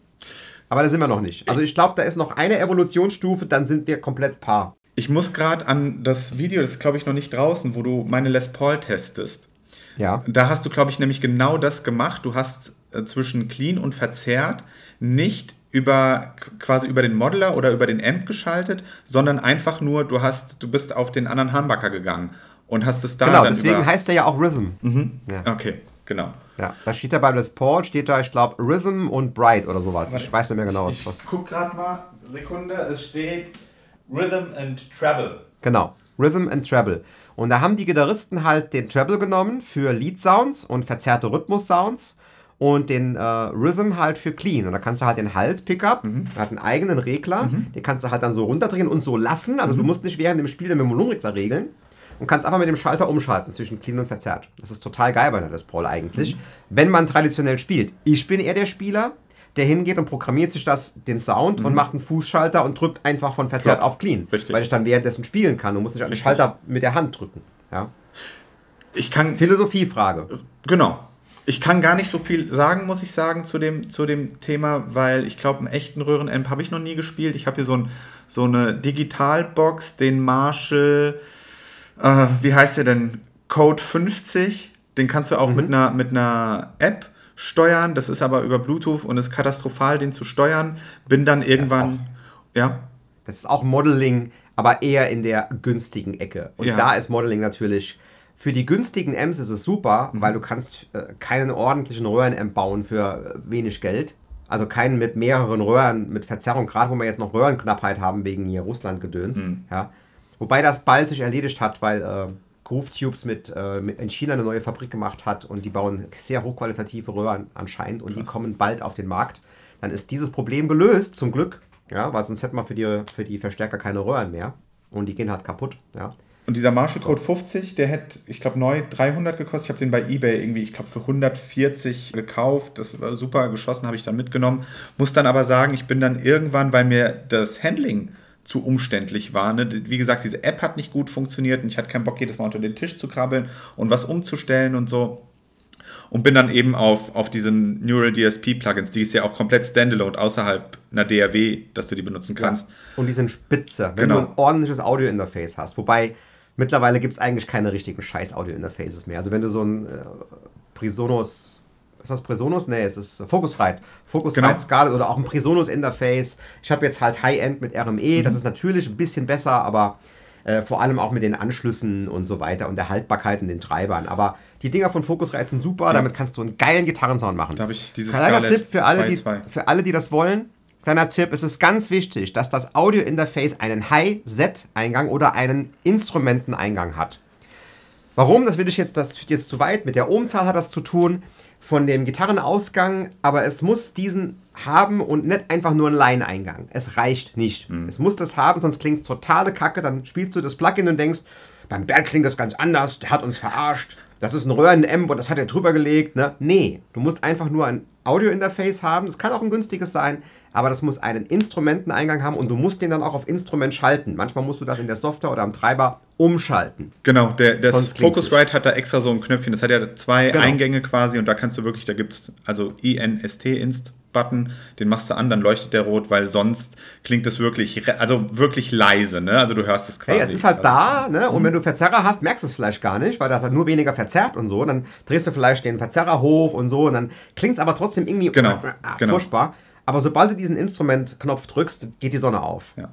Aber da sind wir noch nicht. Also ich glaube, da ist noch eine Evolutionsstufe, dann sind wir komplett par. Ich muss gerade an das Video, das ist glaube ich noch nicht draußen, wo du meine Les Paul testest. Ja. Da hast du, glaube ich, nämlich genau das gemacht. Du hast äh, zwischen clean und verzerrt nicht über quasi über den Modeler oder über den Amp geschaltet, sondern einfach nur, du hast, du bist auf den anderen Humbucker gegangen und hast es da genau, dann deswegen heißt er ja auch Rhythm. Ja. Okay, genau. ja. Da steht da beim Les Paul, steht da, ich glaube, Rhythm und Bright oder sowas. Ich weiß nicht mehr genau, was. was. guck gerade mal, Sekunde, es steht Rhythm and Treble. Genau, Rhythm and Treble. Und da haben die Gitarristen halt den Treble genommen für Lead-Sounds und verzerrte Rhythmus-Sounds und den äh, Rhythm halt für Clean. Und da kannst du halt den Hals-Pickup, der hat einen eigenen Regler, den kannst du halt dann so runterdrehen und so lassen. Also du musst nicht während dem Spiel den Volumenregler regeln und kannst einfach mit dem Schalter umschalten zwischen Clean und verzerrt. Das ist total geil bei der Les Paul eigentlich, wenn man traditionell spielt. Ich bin eher der Spieler, der hingeht und programmiert sich das, den Sound und macht einen Fußschalter und drückt einfach von verzerrt Ja, auf Clean. richtig. Weil ich dann währenddessen spielen kann und muss nicht an den. Schalter mit der Hand drücken. Ja. Ich kann Philosophiefrage. Genau. Ich kann gar nicht so viel sagen, muss ich sagen, zu dem, zu dem Thema, weil ich glaube, einen echten Röhrenamp habe ich noch nie gespielt. Ich habe hier so, ein, so eine Digitalbox, den Marshall, äh, wie heißt der denn? Code 50. Den kannst du auch mit, einer, mit einer App steuern. Das ist aber über Bluetooth und ist katastrophal, den zu steuern. Bin dann irgendwann. Ja, Das ist auch Modeling, aber eher in der günstigen Ecke. Und Ja. da ist Modeling natürlich. Für die günstigen Amps ist es super, Mhm. weil du kannst äh, keinen ordentlichen Röhrenamp bauen für äh, wenig Geld. Also keinen mit mehreren Röhren, mit Verzerrung, gerade wo wir jetzt noch Röhrenknappheit haben wegen hier Russland-Gedöns. Mhm. Ja. Wobei das bald sich erledigt hat, weil äh, Groove Tubes mit, äh, mit in China eine neue Fabrik gemacht hat und die bauen sehr hochqualitative Röhren anscheinend und die kommen bald auf den Markt. Dann ist dieses Problem gelöst, zum Glück. Ja, weil sonst hätten wir für die, für die Verstärker keine Röhren mehr. Und die gehen halt kaputt. Ja. Und dieser Marshall Code 50, der hätte, ich glaube, neu 300 gekostet. Ich habe den bei eBay irgendwie, ich glaube, für 140 gekauft. Das war super geschossen, habe ich dann mitgenommen. Muss dann aber sagen, ich bin dann irgendwann, weil mir das Handling zu umständlich war. Ne? Wie gesagt, diese App hat nicht gut funktioniert und ich hatte keinen Bock, jedes Mal unter den Tisch zu krabbeln und was umzustellen und so. Und bin dann eben auf, auf diesen Neural DSP Plugins, die ist ja auch komplett standalone außerhalb einer DAW, dass du die benutzen kannst. Und die sind spitze, wenn Genau. du ein ordentliches Audio-Interface hast. Wobei mittlerweile gibt es eigentlich keine richtigen scheiß Audio-Interfaces mehr. Also wenn du so ein äh, Presonus, was ist das Presonus? Nee, es ist Focusrite. Focusrite Genau. Scarlett oder auch ein Presonus-Interface. Ich habe jetzt halt High-End mit RME, Mhm. das ist natürlich ein bisschen besser, aber äh, vor allem auch mit den Anschlüssen und so weiter und der Haltbarkeit und den Treibern. Aber die Dinger von Focusrite sind super, damit kannst du einen geilen Gitarrensound machen. Da habe ich dieses Kleiner Tipp für alle, die, 2.2. für alle, die das wollen. Kleiner Tipp, es ist ganz wichtig, dass das Audio-Interface einen High-Z-Eingang oder einen Instrumenteneingang hat. Warum? Das will ich jetzt, das führt jetzt zu weit. Mit der Ohmzahl hat das zu tun, von dem Gitarrenausgang, aber es muss diesen haben und nicht einfach nur einen Line-Eingang. Es reicht nicht. Es muss das haben, sonst klingt es totale Kacke. Dann spielst du das Plugin und denkst, beim Bert klingt das ganz anders, der hat uns verarscht. Das ist ein Röhren-Amp und das hat er drüber gelegt. Ne? Nee, du musst einfach nur ein Audio-Interface haben. Das kann auch ein günstiges sein, aber das muss einen Instrumenteneingang haben und du musst den dann auch auf Instrument schalten. Manchmal musst du das in der Software oder am Treiber umschalten. Genau, der, der Focusrite hat da extra so ein Knöpfchen. Das hat ja zwei Genau. Eingänge quasi und da kannst du wirklich, da gibt es also INST-Inst-Button, den machst du an, dann leuchtet der rot, weil sonst klingt es wirklich, also wirklich leise, ne? Also du hörst es quasi. Hey, es ist halt da, ne? Mhm. Und wenn du Verzerrer hast, merkst du es vielleicht gar nicht, weil das halt nur weniger verzerrt und so. Dann drehst du vielleicht den Verzerrer hoch und so und dann klingt es aber trotzdem irgendwie Genau, ah, genau. furchtbar. Aber sobald du diesen Instrumentknopf drückst, geht die Sonne auf. Ja.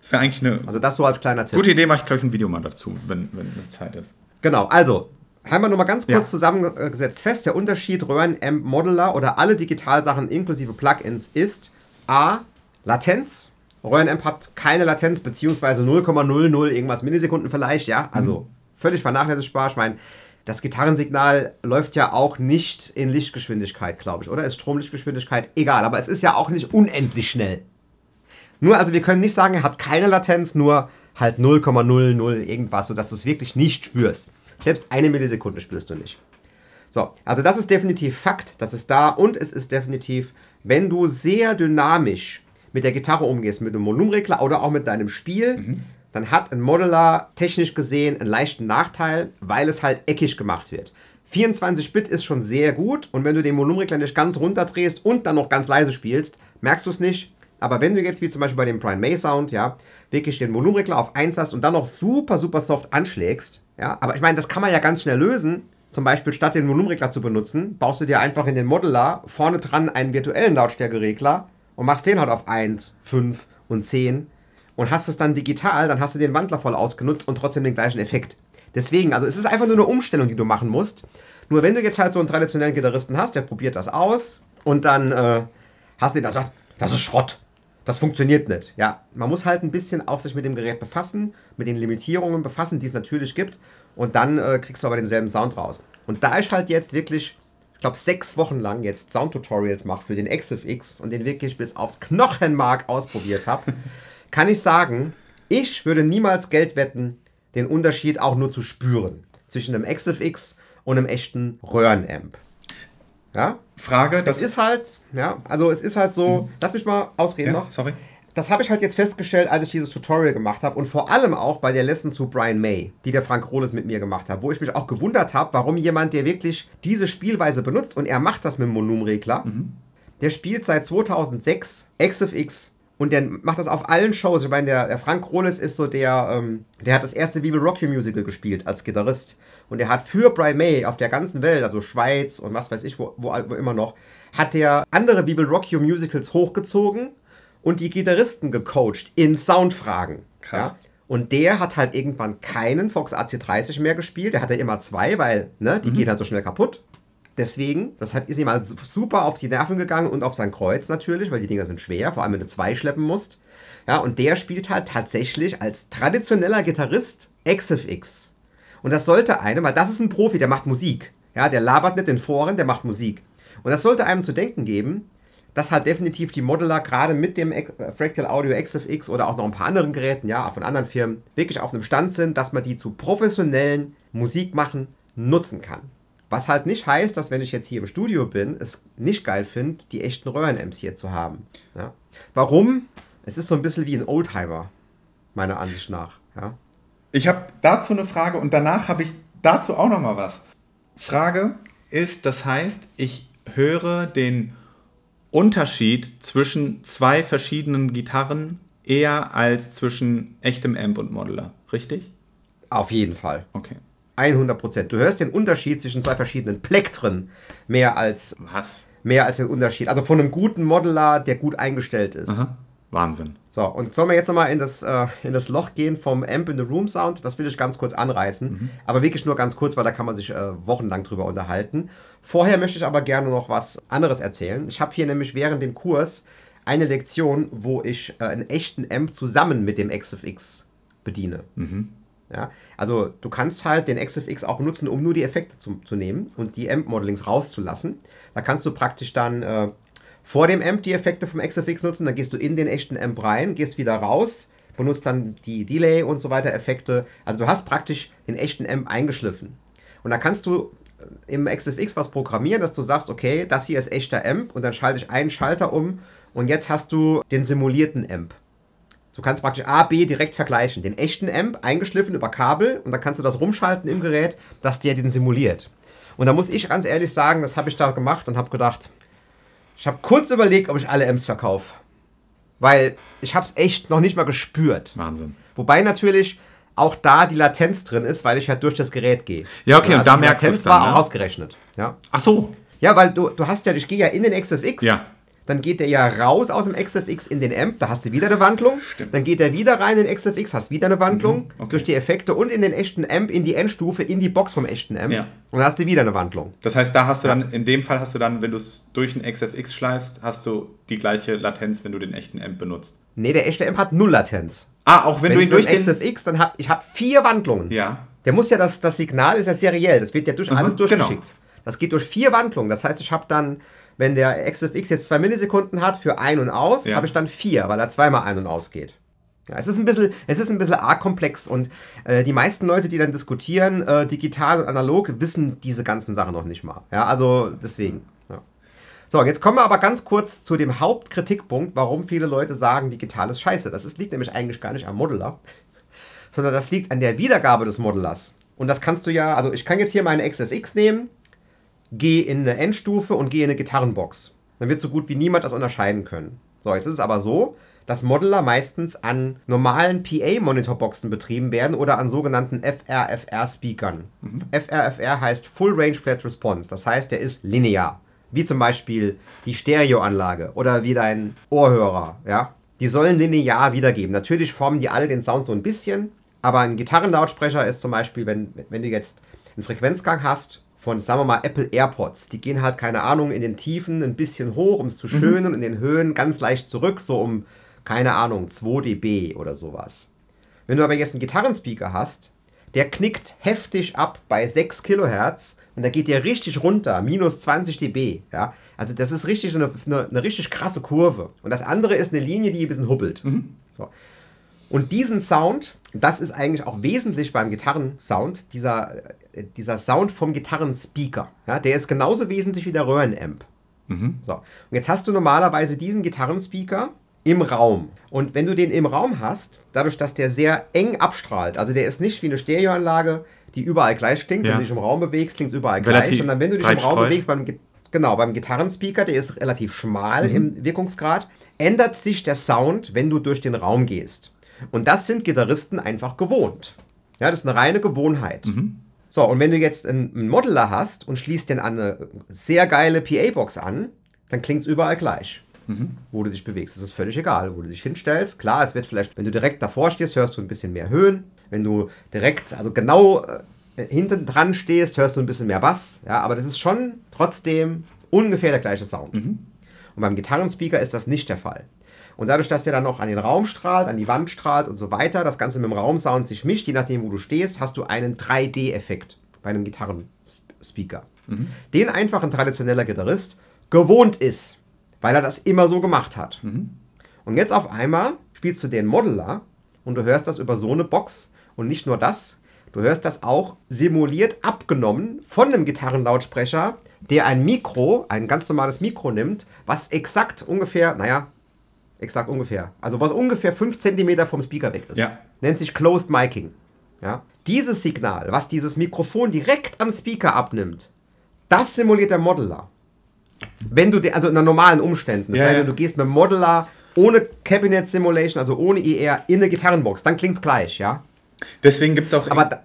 Das wäre eigentlich eine Also das so als kleiner Tipp. gute Idee, mache ich, glaube ich, ein Video mal dazu, wenn, wenn, wenn Zeit ist. Genau, also haben wir nochmal ganz kurz Ja. zusammengesetzt fest, der Unterschied Röhren-Amp Modeler oder alle Digitalsachen inklusive Plugins ist A, Latenz. Röhren-Amp hat keine Latenz, beziehungsweise 0,00 irgendwas Millisekunden vielleicht, ja, also völlig vernachlässigbar. Ich meine, das Gitarrensignal läuft ja auch nicht in Lichtgeschwindigkeit, glaube ich, oder? Ist Stromlichtgeschwindigkeit egal, aber es ist ja auch nicht unendlich schnell. Nur, also wir können nicht sagen, er hat keine Latenz, nur halt 0,00 irgendwas, sodass du es wirklich nicht spürst. Selbst eine Millisekunde spürst du nicht. So, also das ist definitiv Fakt, das ist da und es ist definitiv, wenn du sehr dynamisch mit der Gitarre umgehst, mit einem Volumenregler oder auch mit deinem Spiel, dann hat ein Modeler technisch gesehen einen leichten Nachteil, weil es halt eckig gemacht wird. 24-Bit ist schon sehr gut und wenn du den Volumenregler nicht ganz runterdrehst und dann noch ganz leise spielst, merkst du es nicht. Aber wenn du jetzt wie zum Beispiel bei dem Brian May Sound, ja, wirklich den Volumenregler auf 1 hast und dann noch super, super soft anschlägst, ja, aber ich meine, das kann man ja ganz schnell lösen. Zum Beispiel statt den Volumenregler zu benutzen, baust du dir einfach in den Modeler vorne dran einen virtuellen Lautstärkeregler und machst den halt auf 1, 5 und 10 und hast es dann digital, dann hast du den Wandler voll ausgenutzt und trotzdem den gleichen Effekt. Deswegen, also es ist einfach nur eine Umstellung, die du machen musst. Nur wenn du jetzt halt so einen traditionellen Gitarristen hast, der probiert das aus und dann äh, hast du den, der sagt, das ist Schrott. Das funktioniert nicht. Ja, man muss halt ein bisschen auch sich mit dem Gerät befassen, mit den Limitierungen befassen, die es natürlich gibt. Und dann äh, kriegst du aber denselben Sound raus. Und da ich halt jetzt wirklich, ich glaube, sechs Wochen lang jetzt Soundtutorials mache für den XFX und den wirklich bis aufs Knochenmark ausprobiert habe, kann ich sagen, ich würde niemals Geld wetten, den Unterschied auch nur zu spüren zwischen einem XFX und einem echten Röhrenamp. Ja, Frage, das ist halt, ja, also es ist halt so, lass mich mal ausreden ja, noch. sorry. Das habe ich halt jetzt festgestellt, als ich dieses Tutorial gemacht habe und vor allem auch bei der Lesson zu Brian May, die der Frank Rohles mit mir gemacht hat, wo ich mich auch gewundert habe, warum jemand, der wirklich diese Spielweise benutzt und er macht das mit dem Volumenregler, der spielt seit 2006 XFX und der macht das auf allen Shows. Ich meine, der, der Frank Rohles ist so der, ähm, der hat das erste We Will Rock You Musical gespielt als Gitarrist. Und er hat für Brian May auf der ganzen Welt, also Schweiz und was weiß ich, wo, wo, wo immer noch, hat der andere We Will Rock You Musicals hochgezogen und die Gitarristen gecoacht in Soundfragen. Krass. Ja? Und der hat halt irgendwann keinen Fox AC30 mehr gespielt. Der hatte immer zwei, weil ne, die gehen halt so schnell kaputt. Deswegen, das hat, ist ihm halt super auf die Nerven gegangen und auf sein Kreuz natürlich, weil die Dinger sind schwer, vor allem wenn du zwei schleppen musst. Ja, und der spielt halt tatsächlich als traditioneller Gitarrist XFX. Und das sollte einem, weil das ist ein Profi, der macht Musik. Ja, der labert nicht in Foren, der macht Musik. Und das sollte einem zu denken geben, dass halt definitiv die Modeler gerade mit dem äh, Fractal Audio XFX oder auch noch ein paar anderen Geräten, ja, von anderen Firmen, wirklich auf einem Stand sind, dass man die zu professionellen Musikmachen nutzen kann. Was halt nicht heißt, dass wenn ich jetzt hier im Studio bin, es nicht geil finde, die echten Röhren-Amps hier zu haben. Ja. Warum? Es ist so ein bisschen wie ein Oldtimer, meiner Ansicht nach. Ja. Ich habe dazu eine Frage und danach habe ich dazu auch noch mal was. Frage ist, das heißt, ich höre den Unterschied zwischen zwei verschiedenen Gitarren eher als zwischen echtem Amp und Modeler, richtig? Auf jeden Fall. Okay. 100 Prozent. Du hörst den Unterschied zwischen zwei verschiedenen Plektren mehr als, Was? mehr als den Unterschied. Also von einem guten Modeler, der gut eingestellt ist. Aha. Wahnsinn. So, und sollen wir jetzt nochmal in das, äh, in das Loch gehen vom Amp in the Room Sound? Das will ich ganz kurz anreißen. Aber wirklich nur ganz kurz, weil da kann man sich äh, wochenlang drüber unterhalten. Vorher möchte ich aber gerne noch was anderes erzählen. Ich habe hier nämlich während dem Kurs eine Lektion, wo ich äh, einen echten Amp zusammen mit dem XFX bediene. Ja, also du kannst halt den XFX auch benutzen, um nur die Effekte zu, zu nehmen und die Amp-Modelings rauszulassen. Da kannst du praktisch dann äh, vor dem Amp die Effekte vom XFX nutzen, dann gehst du in den echten Amp rein, gehst wieder raus, benutzt dann die Delay und so weiter Effekte. Also du hast praktisch den echten Amp eingeschliffen. Und da kannst du äh, im XFX was programmieren, dass du sagst, okay, das hier ist echter Amp und dann schalte ich einen Schalter um und jetzt hast du den simulierten Amp. Du kannst praktisch A, B direkt vergleichen. Den echten Amp eingeschliffen über Kabel und dann kannst du das rumschalten im Gerät, dass der den simuliert. Und da muss ich ganz ehrlich sagen, das habe ich da gemacht und habe gedacht, ich habe kurz überlegt, ob ich alle Amps verkaufe. Weil ich habe es echt noch nicht mal gespürt. Wahnsinn. Wobei natürlich auch da die Latenz drin ist, weil ich halt durch das Gerät gehe. Ja, okay, und da die merkst Latenz du's dann, war ne? auch ausgerechnet. Ja. Ach so. Ja, weil du, du hast ja, ich gehe ja in den XFX. Ja. Dann geht der ja raus aus dem XFX in den Amp, da hast du wieder eine Wandlung. Dann geht er wieder rein in den XFX, hast wieder eine Wandlung Mhm, okay. durch die Effekte und in den echten Amp, in die Endstufe, in die Box vom echten Amp. Ja. Und dann hast du wieder eine Wandlung. Das heißt, da hast du dann, in dem Fall hast du dann, wenn du es durch ein XFX schleifst, hast du die gleiche Latenz, wenn du den echten Amp benutzt. Nee, der echte Amp hat null Latenz. Ah, auch wenn, Wenn, du ihn durch den... XFX, dann habe ich hab vier Wandlungen. Ja. Der muss ja, das, das Signal ist ja seriell, das wird ja durch Mhm, alles durchgeschickt. genau. Das geht durch vier Wandlungen. Das heißt, ich habe dann, wenn der XFX jetzt zwei Millisekunden hat für ein und aus, Ja. habe ich dann vier, weil er zweimal ein und aus geht. Ja, es ist ein bisschen, es ist ein bisschen arg komplex und äh, die meisten Leute, die dann diskutieren, äh, digital und analog, wissen diese ganzen Sachen noch nicht mal. Ja, also deswegen. Ja. So, jetzt kommen wir aber ganz kurz zu dem Hauptkritikpunkt, warum viele Leute sagen, digital ist scheiße. Das ist, liegt nämlich eigentlich gar nicht am Modeler, sondern das liegt an der Wiedergabe des Modelers. Und das kannst du ja, also ich kann jetzt hier meine XFX nehmen, gehe in eine Endstufe und gehe in eine Gitarrenbox. Dann wird so gut wie niemand das unterscheiden können. So, jetzt ist es aber so, dass Modeler meistens an normalen PA-Monitorboxen betrieben werden oder an sogenannten FRFR-Speakern. FRFR heißt Full Range Flat Response, das heißt, der ist linear. Wie zum Beispiel die Stereoanlage oder wie dein Ohrhörer, ja. Die sollen linear wiedergeben. Natürlich formen die alle den Sound so ein bisschen, aber ein Gitarrenlautsprecher ist zum Beispiel, wenn, wenn du jetzt einen Frequenzgang hast von, sagen wir mal, Apple AirPods, die gehen halt, keine Ahnung, in den Tiefen ein bisschen hoch, um es zu schönen und in den Höhen ganz leicht zurück, so um, keine Ahnung, 2 dB oder sowas. Wenn du aber jetzt einen Gitarrenspeaker hast, der knickt heftig ab bei 6 Kilohertz und da geht der richtig runter, minus 20 dB. Ja? Also das ist richtig so eine, eine, eine richtig krasse Kurve. Und das andere ist eine Linie, die ein bisschen hubbelt. So. Und diesen Sound, das ist eigentlich auch wesentlich beim Gitarrensound, dieser, äh, dieser Sound vom Gitarrenspeaker. Ja? Der ist genauso wesentlich wie der Röhrenamp. So. Und jetzt hast du normalerweise diesen Gitarrenspeaker im Raum. Und wenn du den im Raum hast, dadurch, dass der sehr eng abstrahlt, also der ist nicht wie eine Stereoanlage, die überall gleich klingt, Ja. wenn du dich im Raum bewegst, klingt es überall Relativ gleich, sondern wenn du dich im Raum streut. bewegst, beim, genau, beim Gitarrenspeaker, der ist relativ schmal Mhm. im Wirkungsgrad, ändert sich der Sound, wenn du durch den Raum gehst. Und das sind Gitarristen einfach gewohnt. Ja, das ist eine reine Gewohnheit. Mhm. So, und wenn du jetzt einen, Modeler hast und schließt den an eine sehr geile PA-Box an, dann klingt es überall gleich, wo du dich bewegst. Es ist völlig egal, wo du dich hinstellst. Klar, es wird vielleicht, wenn du direkt davor stehst, hörst du ein bisschen mehr Höhen. Wenn du direkt, also genau äh, hinten dran stehst, hörst du ein bisschen mehr Bass. Ja, aber das ist schon trotzdem ungefähr der gleiche Sound. Und beim Gitarrenspeaker ist das nicht der Fall. Und dadurch, dass der dann noch an den Raum strahlt, an die Wand strahlt und so weiter, das Ganze mit dem Raumsound sich mischt, je nachdem, wo du stehst, hast du einen 3D-Effekt bei einem Gitarrenspeaker. Den einfach ein traditioneller Gitarrist gewohnt ist, weil er das immer so gemacht hat. Und jetzt auf einmal spielst du den Modeler und du hörst das über so eine Box. Und nicht nur das, du hörst das auch simuliert abgenommen von einem Gitarrenlautsprecher, der ein Mikro, ein ganz normales Mikro nimmt, was exakt ungefähr, naja, exakt ungefähr, also was ungefähr 5 cm vom Speaker weg ist. Ja. Nennt sich Closed Miking. Ja? Dieses Signal, was dieses Mikrofon direkt am Speaker abnimmt, das simuliert der Modeler. Wenn du, also unter normalen Umständen, es Ja, sei ja. du gehst mit dem Modeler ohne Cabinet Simulation, also ohne IR, in eine Gitarrenbox, dann klingt's gleich, ja. Deswegen gibt es auch... Aber, da,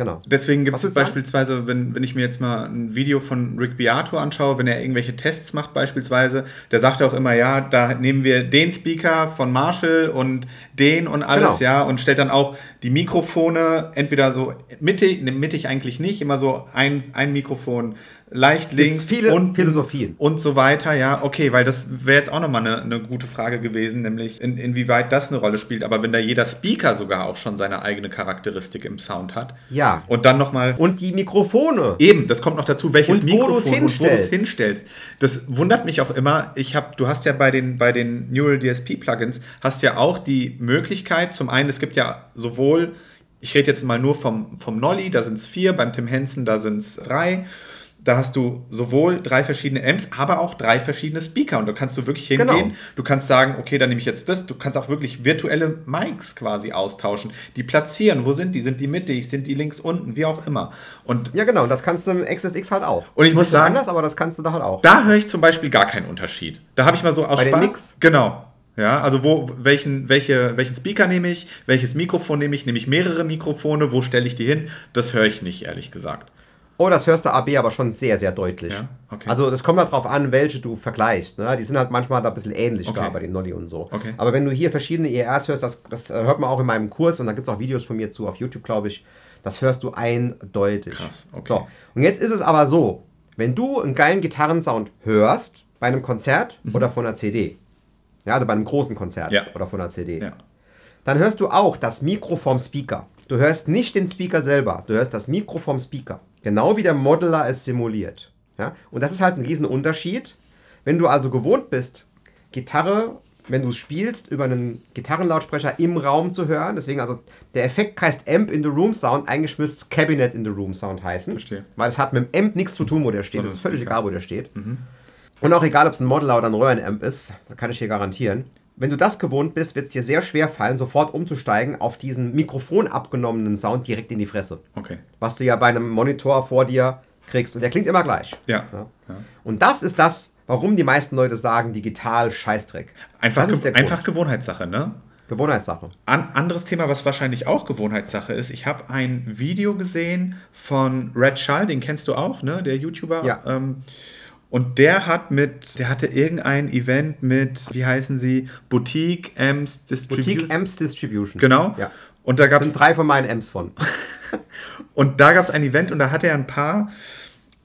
genau. Deswegen gibt es sagen? beispielsweise, wenn, wenn ich mir jetzt mal ein Video von Rick Beato anschaue, wenn er irgendwelche Tests macht beispielsweise, der sagt auch immer, ja, da nehmen wir den Speaker von Marshall und den und alles, Genau. ja, und stellt dann auch die Mikrofone entweder so mittig, ne, mittig eigentlich nicht, immer so ein, ein Mikrofon leicht links, viele unten Philosophien. und so weiter, ja, okay, weil das wäre jetzt auch nochmal eine, eine gute Frage gewesen, nämlich in, inwieweit das eine Rolle spielt, aber wenn da jeder Speaker sogar auch schon seine eigene Charakteristik im Sound hat, Ja. und dann nochmal. Und die Mikrofone. Eben, das kommt noch dazu, welches Und Mikrofon du's und wo du es hinstellst. hinstellst. Das wundert mich auch immer. Ich habe, du hast ja bei den, bei den Neural DSP Plugins hast ja auch die Möglichkeit, zum einen, es gibt ja sowohl, ich rede jetzt mal nur vom, vom Nolly, da sind es vier, beim Tim Henson, da sind es drei. Da hast du sowohl drei verschiedene Amps, aber auch drei verschiedene Speaker. Und da kannst du wirklich hingehen. Genau. Du kannst sagen, okay, dann nehme ich jetzt das. Du kannst auch wirklich virtuelle Mics quasi austauschen. Die platzieren. Wo sind die? Sind die mittig? Sind die links unten? Wie auch immer. Und Ja, genau. Das kannst du im XFX halt auch. Und ich muss sagen- anders, aber das kannst du da halt auch. da höre ich zum Beispiel gar keinen Unterschied. Da habe ich mal so aus Bei den Spaß. Mix? Genau. Ja, also wo, welchen, welche, welchen Speaker nehme ich, welches Mikrofon nehme ich, nehme ich mehrere Mikrofone, wo stelle ich die hin? Das höre ich nicht, ehrlich gesagt. Oh, das hörst du AB aber schon sehr, sehr deutlich. Ja? Okay. Also das kommt halt drauf an, welche du vergleichst. Ne? Die sind halt manchmal da ein bisschen ähnlich Okay. da bei den Nolly und so. Okay. Aber wenn du hier verschiedene ERs hörst, das, das hört man auch in meinem Kurs und da gibt es auch Videos von mir zu auf YouTube, glaube ich. Das hörst du eindeutig. Krass, okay. So, und jetzt ist es aber so, wenn du einen geilen Gitarrensound hörst bei einem Konzert oder von einer CD, ja, also bei einem großen Konzert Mhm. Ja. oder von einer CD, Ja. dann hörst du auch das Mikro vom Speaker. Du hörst nicht den Speaker selber, du hörst das Mikro vom Speaker. Genau wie der Modeler es simuliert. Ja? Und das ist halt ein riesen Unterschied. Wenn du also gewohnt bist, Gitarre, wenn du es spielst, über einen Gitarrenlautsprecher im Raum zu hören, deswegen also der Effekt heißt Amp in the Room Sound, eigentlich müsste es Cabinet in the Room Sound heißen. Verstehe. Weil es hat mit dem Amp nichts zu tun, wo der steht. Oder Es ist völlig egal, wo der steht. Und auch egal, ob es ein Modeler oder ein Röhrenamp ist, das kann ich dir garantieren. Wenn du das gewohnt bist, wird es dir sehr schwer fallen, sofort umzusteigen auf diesen Mikrofon abgenommenen Sound direkt in die Fresse. Okay. Was du ja bei einem Monitor vor dir kriegst. Und der klingt immer gleich. Ja. Ja. ja. Und das ist das, warum die meisten Leute sagen, digital Scheißdreck. Einfach, ge einfach Gewohnheitssache, ne? Gewohnheitssache. An, anderes Thema, was wahrscheinlich auch Gewohnheitssache ist. Ich habe ein Video gesehen von Red Schall, den kennst du auch, ne? Der YouTuber. Ja. Ähm, und der hat mit, der hatte irgendein Event mit, wie heißen sie? Boutique Amps Distribution. Boutique Amps Distribution. Genau. Ja. Und da gab sind drei von meinen Amps von. Und da gab es ein Event und da hatte er ein paar